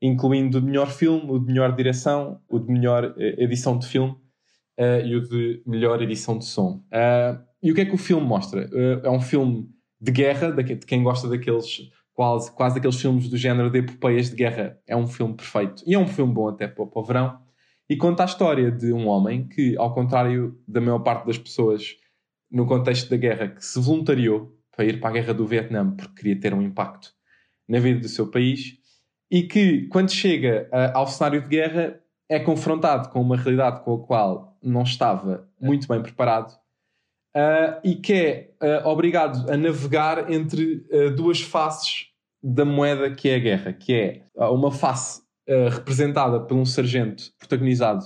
incluindo o de melhor filme, o de melhor direção, o de melhor eh, edição de filme uh, e o de melhor edição de som. Uh, e o que é que o filme mostra? é um filme de guerra, de quem gosta daqueles quase, quase daqueles filmes do género de epopeias de guerra, é um filme perfeito. E é um filme bom até para, para o verão e conta a história de um homem que, ao contrário da maior parte das pessoas no contexto da guerra, que se voluntariou para ir para a guerra do Vietnã porque queria ter um impacto na vida do seu país e que, quando chega uh, ao cenário de guerra, é confrontado com uma realidade com a qual não estava muito bem preparado uh, e que é uh, obrigado a navegar entre duas faces da moeda que é a guerra, que é uma face representada por um sargento protagonizado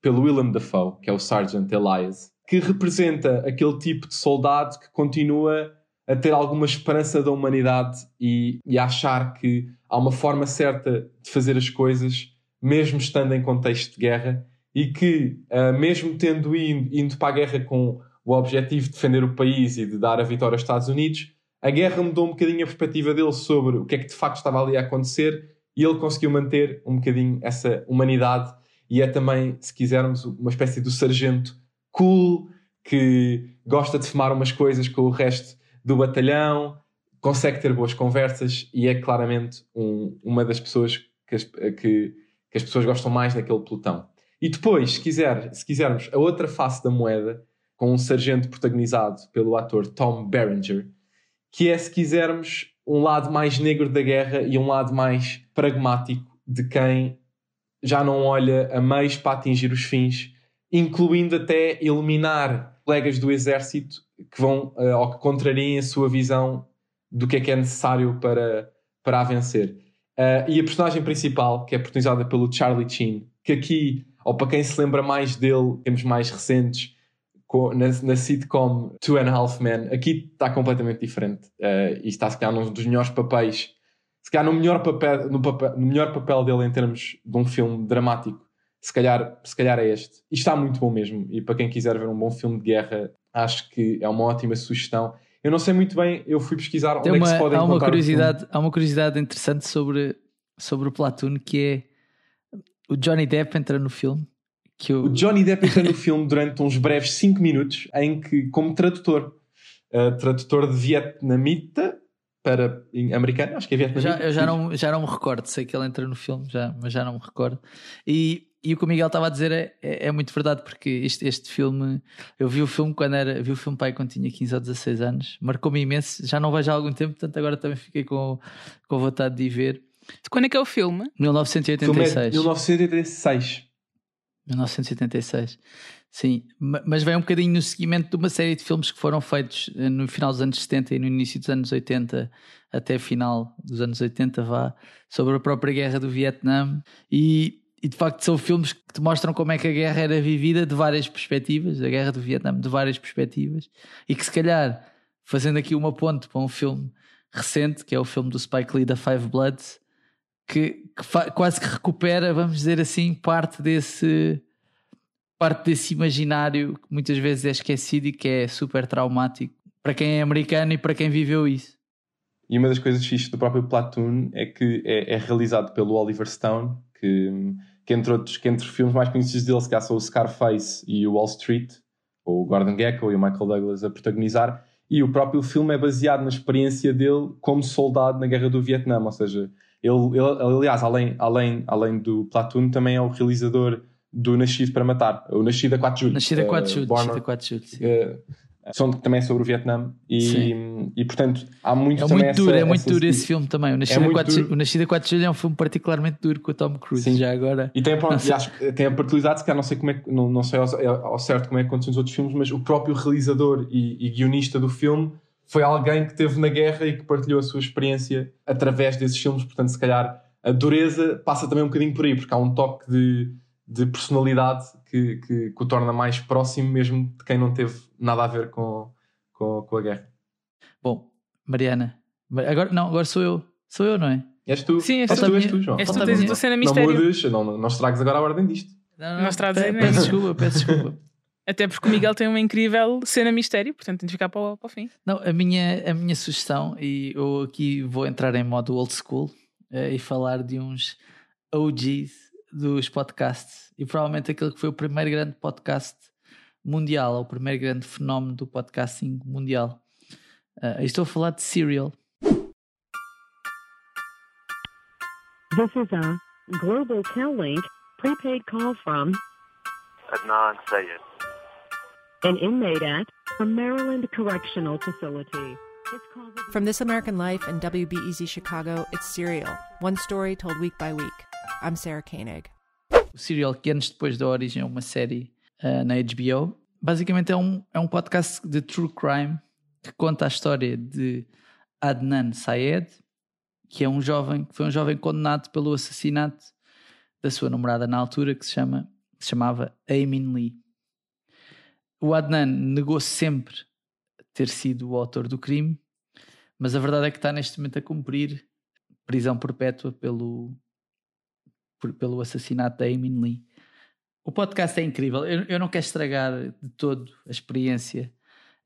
pelo Willem Dafoe, que é o Sergeant Elias, que representa aquele tipo de soldado que continua a ter alguma esperança da humanidade e, e a achar que há uma forma certa de fazer as coisas, mesmo estando em contexto de guerra, e que, uh, mesmo tendo ido, indo para a guerra com o objetivo de defender o país e de dar a vitória aos Estados Unidos, a guerra mudou um bocadinho a perspectiva dele sobre o que é que de facto estava ali a acontecer e ele conseguiu manter um bocadinho essa humanidade e é também, se quisermos, uma espécie do sargento cool que gosta de fumar umas coisas com o resto do batalhão, consegue ter boas conversas e é claramente um, uma das pessoas que as, que, que as, pessoas gostam mais naquele pelotão. E depois, se, quiser, se quisermos a outra face da moeda, com um sargento protagonizado pelo ator Tom Berenger, que é, se quisermos, um lado mais negro da guerra e um lado mais pragmático de quem já não olha a meios para atingir os fins, incluindo até eliminar colegas do exército que vão uh, ou que contrariem a sua visão do que é que é necessário para, para a vencer. Uh, e a personagem principal, que é protagonizada pelo Charlie Sheen, que aqui, ou para quem se lembra mais dele, temos mais recentes, na, na sitcom Two and a Half Men, aqui está completamente diferente. Uh, e está, se calhar, num dos melhores papéis, se calhar, no melhor papel, no, papel, no melhor papel dele em termos de um filme dramático. Se calhar, se calhar é este. E está muito bom mesmo. E para quem quiser ver um bom filme de guerra, acho que é uma ótima sugestão. Eu não sei muito bem, eu fui pesquisar Tem onde uma, é que se pode há encontrar uma curiosidade Há uma curiosidade interessante sobre, sobre o Platoon, que é o Johnny Depp entra no filme que o... o Johnny Depp entra no filme <laughs> durante uns breves 5 minutos em que, como tradutor, uh, tradutor de vietnamita para americano, acho que é vietnamita. Já, eu já não, já não me recordo, sei que ele entra no filme, já, mas já não me recordo. E, e o que o Miguel estava a dizer é, é, é, muito verdade, porque este, este filme, eu vi o filme quando era, vi o filme pai quando tinha 15 ou 16 anos, marcou-me imenso, já não vejo há algum tempo, portanto agora também fiquei com, com vontade de ir ver. De quando é que é o filme? 1986. Filme é 1986. 1976. Sim, mas vem um bocadinho no seguimento de uma série de filmes que foram feitos eh, no final dos anos 70 e no início dos anos 80, até final dos anos 80, vá, sobre a própria guerra do Vietnã. E, e de facto são filmes que te mostram como é que a guerra era vivida de várias perspectivas, a guerra do Vietnã de várias perspectivas, e que se calhar, fazendo aqui uma ponte para um filme recente, que é o filme do Spike Lee da Five Bloods, que, que quase que recupera, vamos dizer assim, parte desse parte desse imaginário que muitas vezes é esquecido e que é super traumático para quem é americano e para quem viveu isso. E uma das coisas fixas do próprio Platoon é que é, é realizado pelo Oliver Stone, que, que, entre outros, que entre filmes mais conhecidos dele, se calhar são o Scarface e o Wall Street, ou o Gordon Gekko e o Michael Douglas a protagonizar, e o próprio filme é baseado na experiência dele como soldado na Guerra do Vietnã, ou seja, ele, ele aliás, além, além, além do Platoon, também é o realizador do Nascido para Matar, o Nascido a 4 de Julho. Nascido a 4 de Julho, Nascido a 4 de Julho, são também sobre o Vietnã e, e portanto há muito é muito duro, essa, é muito essa, duro esse filme também. O Nascida, é 4, o Nascida 4 de Julho é um filme particularmente duro com o Tom Cruise Sim. já agora. E tem, pronto, e <laughs> acho, tem a particularidade, se calhar não sei, como é, não, não sei ao, ao, certo como é que aconteceu nos outros filmes mas o próprio realizador e, e guionista do filme foi alguém que esteve na guerra e que partilhou a sua experiência através desses filmes, portanto se calhar a dureza passa também um bocadinho por aí, porque há um toque de, de personalidade que, que, que o torna mais próximo mesmo de quem não teve nada a ver com com, com a guerra. Bom, Mariana, agora, não, agora sou eu. Sou eu, não é? És tu. Sim, és, és tu, tu, és tu, João. És tu, tens a tua cena mistério. Não mudes, não, não, não estragues agora a ordem disto. Não, não, não estragues peço, peço desculpa, peço desculpa. <laughs> Até porque o Miguel tem uma incrível cena mistério, portanto tem de ficar para o, para o fim. Não, a minha, a minha sugestão, e eu aqui vou entrar em modo old school uh, e falar de uns OGs dos podcasts. E provavelmente aquele que foi o primeiro grande podcast mundial, ou o primeiro grande fenómeno do podcasting mundial. Uh, estou a falar de Serial. This is a Global Tel-Link prepaid call from Adnan Sayed, an inmate at a Maryland Correctional Facility. From This American Life and WBEZ Chicago, it's Serial, one story told week by week. I'm Sarah Koenig. O Serial, que anos depois da origem é uma série uh, na HBO, basicamente é um, é um podcast de true crime que conta a história de Adnan Syed, que é um jovem, que foi um jovem condenado pelo assassinato da sua namorada na altura, que se, chama, que se chamava Amin Lee. O Adnan negou sempre ter sido o autor do crime, mas a verdade é que está neste momento a cumprir prisão perpétua pelo, por, pelo assassinato da Amin Lee. O podcast é incrível. Eu, eu não quero estragar de todo a experiência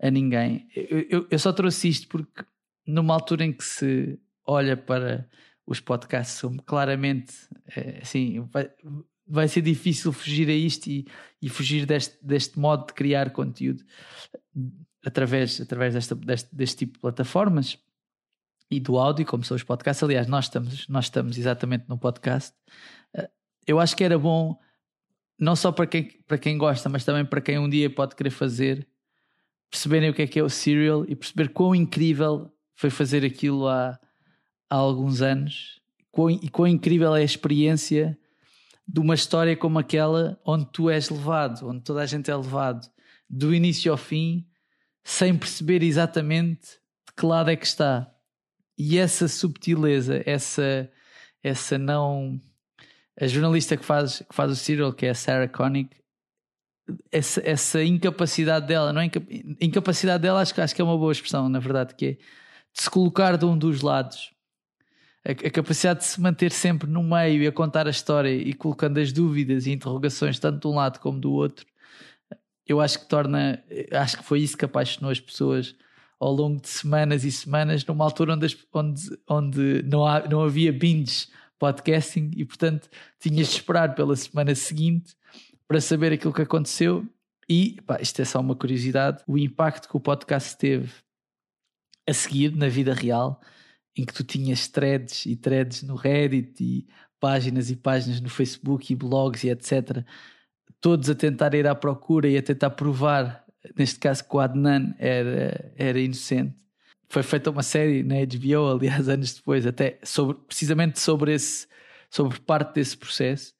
a ninguém. Eu, eu, eu, só trouxe isto porque numa altura em que se olha para os podcasts como claramente é, assim vai, vai ser difícil fugir a isto e, e fugir deste, deste modo de criar conteúdo através, através desta, deste, deste tipo de plataformas e do áudio, como são os podcasts. Aliás, nós estamos, nós estamos exatamente no podcast. Eh, eu acho que era bom, não só para quem, para quem gosta, mas também para quem um dia pode querer fazer, perceberem o que é que é o Serial e perceber quão incrível foi fazer aquilo há, há alguns anos e quão incrível é a experiência de uma história como aquela onde tu és levado, onde toda a gente é levado do início ao fim sem perceber exatamente de que lado é que está. E essa subtileza, essa, essa não. A jornalista que faz, que faz o Serial, que é a Sarah Koenig, essa, essa incapacidade dela, não é? Incapacidade dela, acho, acho que é uma boa expressão, na verdade, que é de se colocar de um dos lados. A, a, capacidade de se manter sempre no meio e a contar a história e colocando as dúvidas e interrogações tanto de um lado como do outro, eu acho que torna, acho que foi isso que apaixonou as pessoas ao longo de semanas e semanas, numa altura onde, onde, onde não, há, não havia binge podcasting e, portanto, tinhas de esperar pela semana seguinte para saber aquilo que aconteceu. E pá, isto é só uma curiosidade: o impacto que o podcast teve a seguir na vida real, em que tu tinhas threads e threads no Reddit e páginas e páginas no Facebook e blogs e etc. Todos a tentar ir à procura e a tentar provar, neste caso que o Adnan era, era inocente. Foi feita uma série na HBO, aliás, <laughs> anos depois, até sobre, precisamente sobre esse, sobre parte desse processo.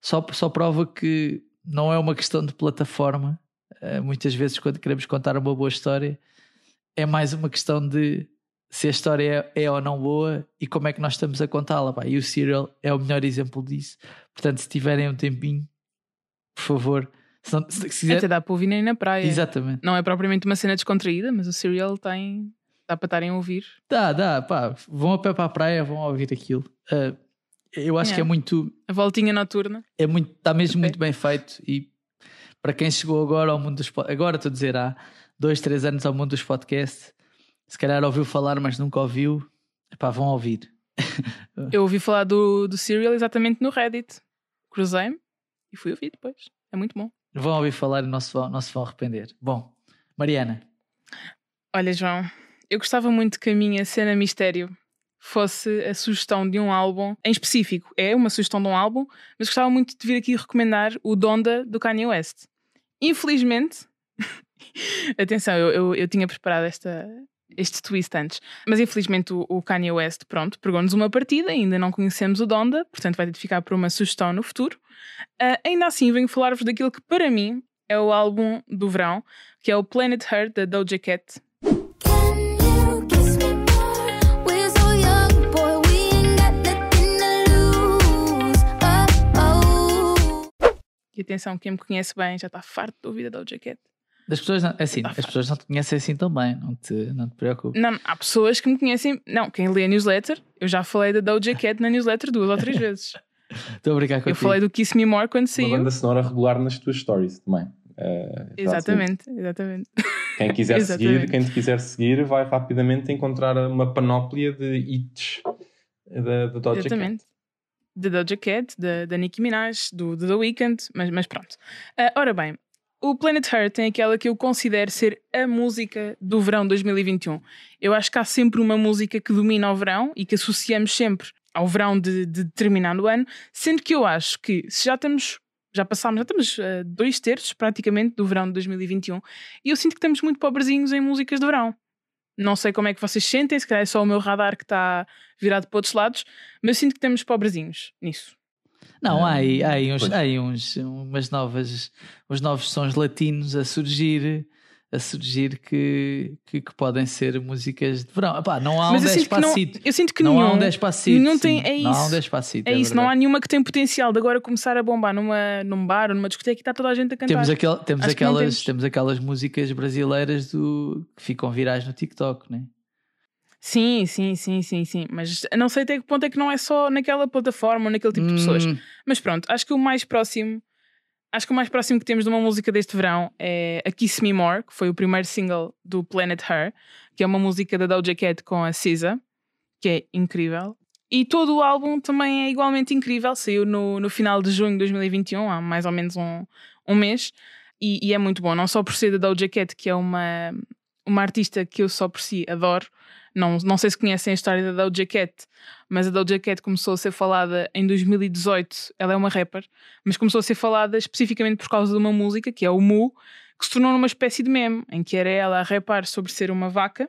Só, só prova que não é uma questão de plataforma. Uh, muitas vezes, quando queremos contar uma boa história, é mais uma questão de se a história é, é ou não boa e como é que nós estamos a contá-la. E o Serial é o melhor exemplo disso. Portanto, se tiverem um tempinho, por favor. Se, não, se quiser... Até dá para ouvir nem na praia. Exatamente. Não é propriamente uma cena descontraída, mas o Serial tem. dá para estarem a ouvir. Dá, dá, pá. Vão a pé para a praia, vão ouvir aquilo. Uh, eu acho é. que é muito. A voltinha noturna. É muito, está mesmo muito bem feito. E para quem chegou agora ao mundo dos. Agora estou a dizer, há dois, três anos ao mundo dos podcasts, se calhar ouviu falar, mas nunca ouviu. Epá, vão ouvir. <laughs> Eu ouvi falar do, do Serial exatamente no Reddit. Cruzei-me e fui ouvir depois. É muito bom. Vão ouvir falar e não se vão, não se vão arrepender. Bom, Mariana. Olha, João, eu gostava muito que a minha cena mistério fosse a sugestão de um álbum em específico. É uma sugestão de um álbum, mas gostava muito de vir aqui recomendar o Donda do Kanye West. Infelizmente, <laughs> atenção, eu, eu, eu, tinha preparado esta, este twist antes, mas infelizmente o, o Kanye West, pronto, pegou-nos uma partida, ainda não conhecemos o Donda, portanto vai ter de ficar por uma sugestão no futuro. Uh, ainda assim, venho falar-vos daquilo que para mim é o álbum do verão, que é o Planet Heart da Doja Cat. E atenção, quem me conhece bem já está farto de ouvir a Doja Cat. Das pessoas não, assim, as pessoas não te conhecem assim também, não te, não te preocupes. Não, há pessoas que me conhecem. Não, quem lê a newsletter, eu já falei da Doja <laughs> Cat na newsletter duas ou três vezes. Estou a brincar contigo. Eu falei do Kiss Me More quando saiu. Uma banda sonora regular nas tuas stories também. Uh, exatamente, exatamente. Quem quiser <laughs> seguir, quem te quiser seguir, vai rapidamente encontrar uma panóplia de hits da, da Doja exatamente. Cat da Doja Cat, da, da Nicki Minaj, do, do The Weeknd, mas, mas pronto. Uh, ora bem, o Planet Heart tem aquela que eu considero ser a música do verão 2021. Eu acho que há sempre uma música que domina o verão e que associamos sempre ao verão de, de determinado ano, sendo que eu acho que se já estamos já passámos, já estamos uh, dois terços praticamente do verão de 2021 e eu sinto que estamos muito pobrezinhos em músicas de verão. Não sei como é que vocês sentem, se calhar é só o meu radar que está virado para outros lados, mas eu sinto que temos pobrezinhos nisso. Não, há aí, há aí, uns, há aí uns, umas novas, uns novos sons latinos a surgir a surgir que, que, que, podem ser músicas de verão. Epá, não há Mas um despacito. eu sinto que não nenhum, há um despacito. Nenhum tem, é isso. Não há um despacito. É, é isso, não há nenhuma que tem potencial de agora começar a bombar numa, num bar ou numa discoteca e está toda a gente a cantar. Temos, aquel, temos, aquelas, temos. temos aquelas músicas brasileiras do, que ficam virais no TikTok, né? Sim, sim, sim, sim, sim. Mas não sei até que ponto é que não é só naquela plataforma ou naquele tipo de pessoas. Hum. Mas pronto, acho que o mais próximo Acho que o mais próximo que temos de uma música deste verão é a Kiss Me More, que foi o primeiro single do Planet Her, que é uma música da Doja Cat com a SZA, que é incrível. E todo o álbum também é igualmente incrível, saiu no, no final de junho de 2021, há mais ou menos um, um mês, e, e é muito bom, não só por ser da Doja Cat, que é uma, uma artista que eu só por si adoro, não, não sei se conhecem a história da Doja Cat, mas a Doja Cat começou a ser falada em 2018. Ela é uma rapper, mas começou a ser falada especificamente por causa de uma música que é o Mu, que se tornou numa espécie de meme, em que era ela a rapar sobre ser uma vaca,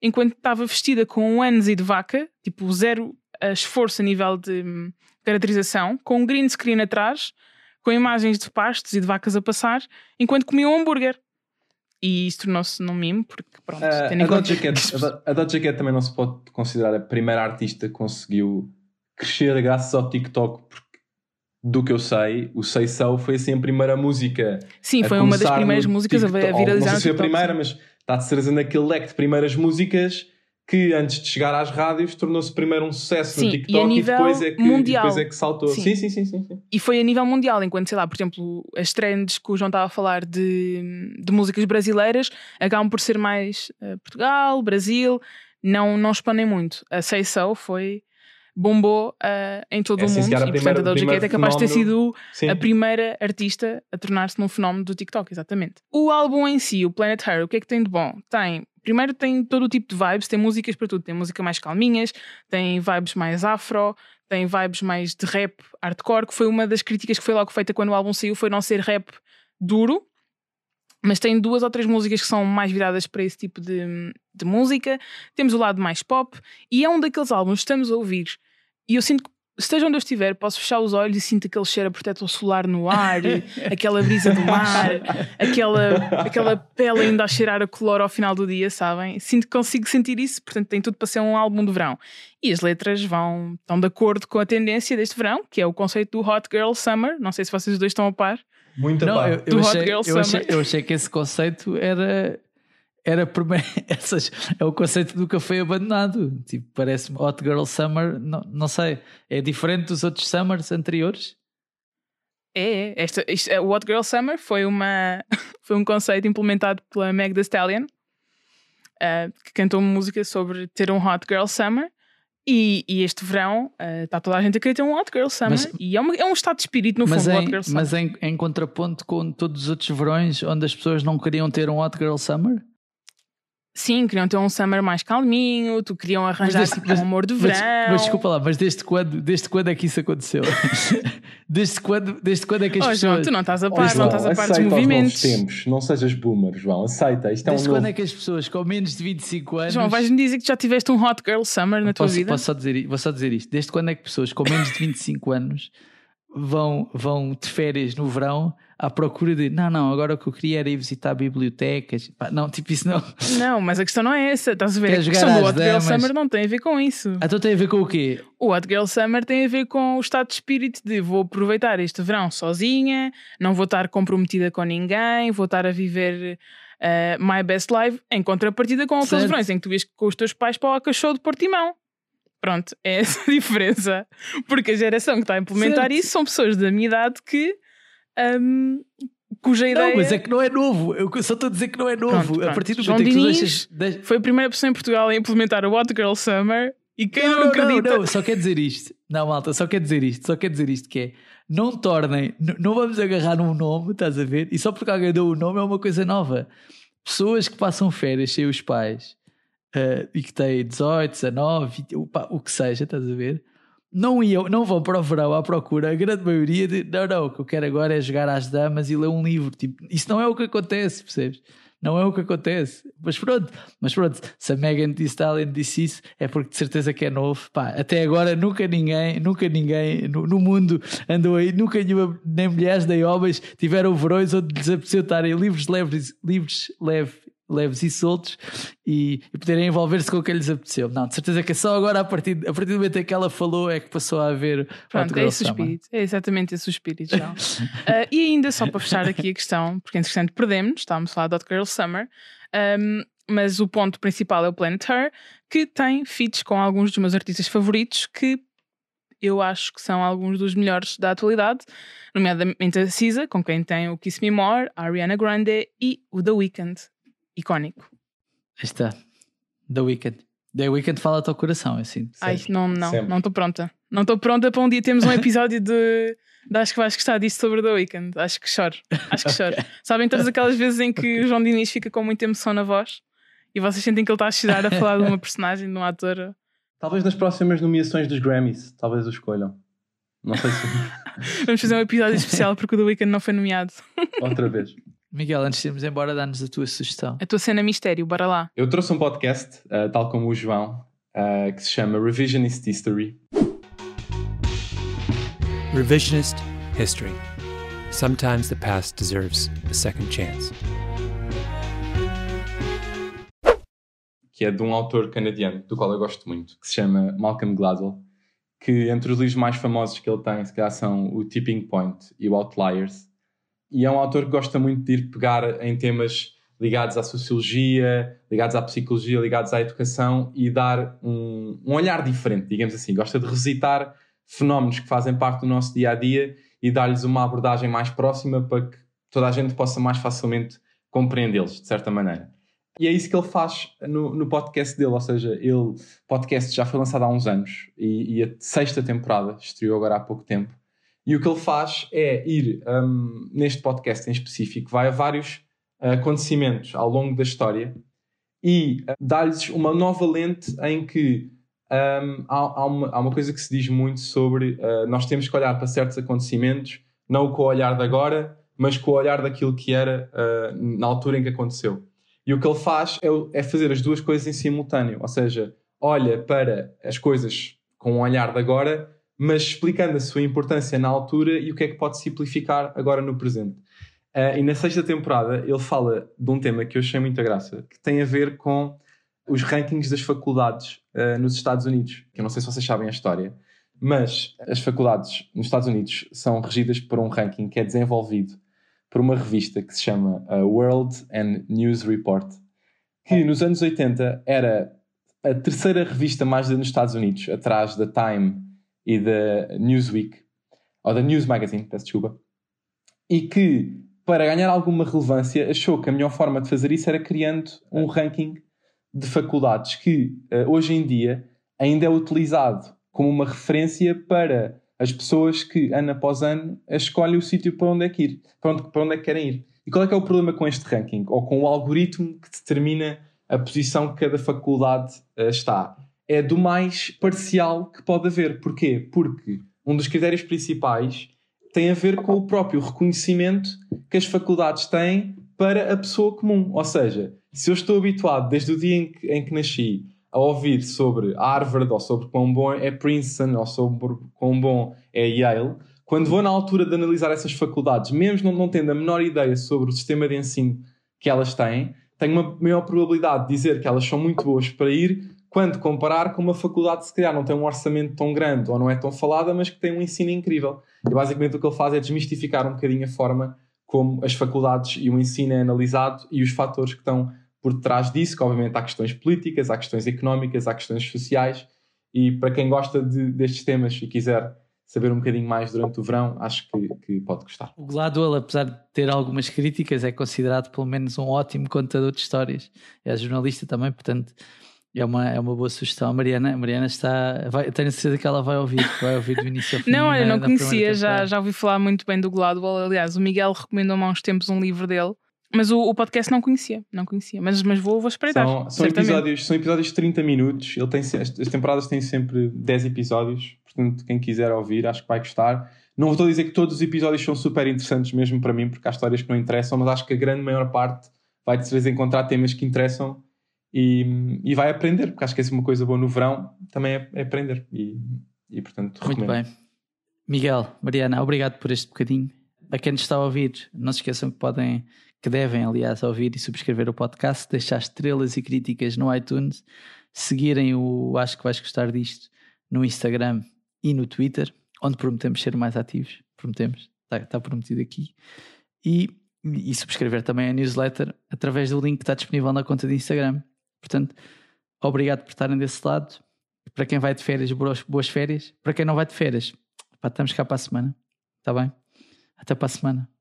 enquanto estava vestida com um ânsia de vaca, tipo zero esforço a nível de hum, caracterização, com um green screen atrás, com imagens de pastos e de vacas a passar, enquanto comia um hambúrguer. E isso tornou-se num meme, porque pronto, uh, a, Doja Cat, a Doja Cat também não se pode considerar a primeira artista que conseguiu crescer graças ao TikTok, porque do que eu sei, o Say So foi assim a primeira música. Sim, foi uma das primeiras músicas TikTok. a viralizar. Não sei se foi a primeira, mas está de certeza naquele leque de primeiras músicas que antes de chegar às rádios tornou-se primeiro um sucesso sim, no TikTok e, nível e depois é que, mundial. depois é que saltou. Sim. Sim, sim, sim, sim, sim, E foi a nível mundial, enquanto, sei lá, por exemplo, as trends que o João estava a falar de, de músicas brasileiras acabam por ser mais uh, Portugal, Brasil, não, não expandem muito. A Say So foi bombou uh, em todo é, o mundo e portanto a Doja Cat é capaz de ter sido sim. a primeira artista a tornar-se num fenómeno do TikTok, exatamente. O álbum em si, o Planet Her, o que é que tem de bom? Tem primeiro tem todo o tipo de vibes, tem músicas para tudo. Tem música mais calminhas, tem vibes mais afro, tem vibes mais de rap, hardcore, que foi uma das críticas que foi logo feita quando o álbum saiu, foi não ser rap duro. Mas tem duas ou três músicas que são mais viradas para esse tipo de, de música. Temos o lado mais pop, e é um daqueles álbuns que estamos a ouvir. E eu sinto que esteja onde eu estiver, posso fechar os olhos e sinto aquele cheiro a protetor solar no ar, <laughs> aquela brisa do mar, aquela, aquela pele ainda a cheirar a color ao final do dia, sabem? Sinto que consigo sentir isso, portanto tem tudo para ser um álbum de verão. E as letras vão estão de acordo com a tendência deste verão, que é o conceito do Hot Girl Summer. Não sei se vocês dois estão a par. Muito Não. Eu, eu, achei, eu, achei, eu achei que esse conceito era era <laughs> essas, é o conceito do café abandonado. Tipo, parece-me Hot Girl Summer, não, não sei, é diferente dos outros Summers anteriores? É, é. esta, isto, o Hot Girl Summer foi, uma, <laughs> foi um conceito implementado pela Meg Thee Stallion, uh, que cantou uma música sobre ter um Hot Girl Summer. E, e este verão está toda a gente a querer ter um Hot Girl Summer Mas- e é, uma- é um estado de espírito no mas fundo em, Girl Summer. mas em, em contraponto com todos os outros verões onde as pessoas não queriam ter um Hot Girl Summer? Sim, queriam ter um summer mais calminho, tu queriam arranjar desde- tipo, um amor de verão. Mas, mas desculpa lá, mas desde quando, desde quando é que isso aconteceu? <laughs> desde, quando, desde quando é que as Oh, pessoas. João, tu não estás a Oh, par, não João, estás a par dos movimentos. tempos. Não sejas boomer, João. Aceita. Isto é um Desde novo... quando é que as pessoas com menos de 25 anos. João, vais-me dizer que já tiveste um Hot Girl Summer na tua posso, vida? posso só dizer, vou só dizer isto. Desde quando é que pessoas com menos de 25 anos vão, vão de férias no verão à procura de não, não, agora o que eu queria era ir visitar bibliotecas. Pá, não, tipo, isso não. Não, mas a questão não é essa. Estás a ver? Quer a questão do Hot Girl damas. Summer não tem a ver com isso. Então tem a ver com o quê? O Hot Girl Summer tem a ver com o estado de espírito de vou aproveitar este verão sozinha, não vou estar comprometida com ninguém, vou estar a viver eh, my best life, em contrapartida com aqueles verões em que tu ias com os teus pais para o Alcachou de Portimão. Pronto, é <laughs> essa a diferença. Porque a geração que está a implementar Certo. isso são pessoas da minha idade que. Ahm, cuja ideia. Não, mas é que não é novo. Eu só estou a dizer que não é novo. Pronto, A pronto. partir do João momento em que tu Diniz deixas. Foi a primeira pessoa em Portugal a implementar o Hot Girl Summer e quem não, não, acredita. Não, não, só quer dizer isto. Não, malta, só quer dizer isto. Só quer dizer isto que é. Não tornem, não vamos agarrar num nome, estás a ver? E só porque alguém deu o nome é uma coisa nova. Pessoas que passam férias sem os pais eh, e que têm 18, 19, 20, o, pá, o que seja, estás a ver? Não, iam, não vão para o verão à procura, a grande maioria de não, não, o que eu quero agora é jogar às damas e ler um livro. Tipo, isso não é o que acontece, percebes? Não é o que acontece. Mas pronto, mas pronto, se a Megan Thee Stallion disse isso, é porque de certeza que é novo. Pá, até agora nunca ninguém, nunca ninguém no, no mundo andou aí, nunca nenhuma, nem mulheres nem homens tiveram verões onde lhes apeteceu estarem leves, livres, leve, leves e soltos e, e poderem envolver-se com o que lhes apeteceu. Não, de certeza que é só agora, a partir, a partir do momento em que ela falou, é que passou a haver. Pronto, é esse o Summer. espírito. É exatamente esse o espírito, João. <laughs> Ah, e ainda só para fechar aqui a questão, porque entretanto perdemos, estávamos a falar de Hot Girl Summer, ahm, mas o ponto principal é o Planet Her, que tem feats com alguns dos meus artistas favoritos que eu acho que são alguns dos melhores da atualidade, nomeadamente a Cisa, com quem tem o Kiss Me More, a Ariana Grande e o The Weeknd, icónico. Aí está. The Weeknd. The Weeknd fala-te ao coração, assim. Ai, não, não, Sempre. não estou pronta. Não estou pronta para um dia termos um <laughs> episódio de, de Acho que vais gostar disso sobre The Weeknd. Acho que choro. Acho que <laughs> choro. Sabem todas aquelas vezes em que <laughs> o João Diniz fica com muita emoção na voz e vocês sentem que ele está a chorar a falar de uma personagem, de um ator. Talvez nas próximas nomeações dos Grammys, talvez o escolham. Não sei se. Vamos fazer um episódio especial porque o The Weeknd não foi nomeado. Outra vez. Miguel, antes de irmos embora, dá-nos a tua sugestão. A tua cena mistério, bora lá. Eu trouxe um podcast, uh, tal como o João, uh, que se chama Revisionist History. Revisionist history. Sometimes the past deserves a second chance. que é de um autor canadiano, do qual eu gosto muito, que se chama Malcolm Gladwell, que entre os livros mais famosos que ele tem, se calhar são o Tipping Point e o Outliers. E é um autor que gosta muito de ir pegar em temas ligados à sociologia, ligados à psicologia, ligados à educação e dar um, um olhar diferente, digamos assim. Gosta de revisitar fenómenos que fazem parte do nosso dia a dia e dar-lhes uma abordagem mais próxima para que toda a gente possa mais facilmente compreendê-los, de certa maneira. E é isso que ele faz no, no podcast dele, ou seja, ele, podcast já foi lançado há uns anos e, e a sexta temporada estreou agora há pouco tempo. E o que ele faz é ir, um, neste podcast em específico, vai a vários uh, acontecimentos ao longo da história e uh, dá-lhes uma nova lente em que um, há, há, uma, há uma coisa que se diz muito sobre uh, nós temos que olhar para certos acontecimentos, não com o olhar de agora, mas com o olhar daquilo que era na altura em que aconteceu. E o que ele faz é, é, fazer as duas coisas em simultâneo, ou seja, olha para as coisas com um olhar de agora, mas explicando a sua importância na altura e o que é que pode simplificar agora no presente. Uh, e na sexta temporada ele fala de um tema que eu achei muita graça, que tem a ver com os rankings das faculdades uh, nos Estados Unidos. Que eu não sei se vocês sabem a história, mas as faculdades nos Estados Unidos são regidas por um ranking que é desenvolvido por uma revista que se chama uh, World and News Report, que nos anos 80 era a terceira revista mais lida nos Estados Unidos, atrás da Time e da Newsweek, ou da News Magazine, peço desculpa, e que, para ganhar alguma relevância, achou que a melhor forma de fazer isso era criando um ranking de faculdades que, uh, hoje em dia, ainda é utilizado como uma referência para as pessoas que, ano após ano, escolhem o sítio para onde é que ir, para onde, para onde é que querem ir. E qual é que é o problema com este ranking? Ou com o algoritmo que determina a posição que cada faculdade uh, está? É do mais parcial que pode haver. Porquê? Porque um dos critérios principais tem a ver com o próprio reconhecimento que as faculdades têm para a pessoa comum. Ou seja, se eu estou habituado desde o dia em que, em que nasci a ouvir sobre Harvard ou sobre quão bom é Princeton ou sobre quão bom é Yale, quando vou na altura de analisar essas faculdades, mesmo não, não tendo a menor ideia sobre o sistema de ensino que elas têm, tenho uma maior probabilidade de dizer que elas são muito boas para ir quando comparar com uma faculdade que se calhar não tem um orçamento tão grande ou não é tão falada, mas que tem um ensino incrível. E basicamente o que ele faz é desmistificar um bocadinho a forma como as faculdades e o ensino é analisado e os fatores que estão por trás disso, que obviamente há questões políticas, há questões económicas, há questões sociais, e para quem gosta de, destes temas e quiser saber um bocadinho mais durante o verão, acho que, que pode gostar. O Gladwell, apesar de ter algumas críticas, é considerado pelo menos um ótimo contador de histórias. É jornalista também, portanto é uma, é uma boa sugestão. A Mariana, a Mariana está. Vai, tenho certeza que ela vai ouvir, vai ouvir do início ao fim. <laughs> Não, eu não conhecia, já, já ouvi falar muito bem do Gladwell. Aliás, o Miguel recomendou-me há uns tempos um livro dele. Mas o, o, podcast não conhecia, não conhecia. Mas, mas vou, vou espreitar. São, são episódios, são episódios de 30 minutos. Ele tem, as, as temporadas têm sempre 10 episódios. Portanto, quem quiser ouvir, acho que vai gostar. Não a dizer que todos os episódios são super interessantes mesmo para mim, porque há histórias que não interessam, mas acho que a grande maior parte vai de certeza encontrar temas que interessam e, e vai aprender, porque acho que é uma coisa boa no verão também é, é aprender. E, e portanto, Muito recomendo. bem. Miguel, Mariana, obrigado por este bocadinho. A quem nos está a ouvir, não se esqueçam que podem, que devem, aliás, ouvir e subscrever o podcast, deixar estrelas e críticas no iTunes, seguirem o Acho que vais gostar disto no Instagram e no Twitter, onde prometemos ser mais ativos. Prometemos, está, está prometido aqui. E, e subscrever também a newsletter através do link que está disponível na conta de Instagram. Portanto, obrigado por estarem desse lado. Para quem vai de férias, boas férias. Para quem não vai de férias, pá, estamos cá para a semana. Está bem? Até para a semana.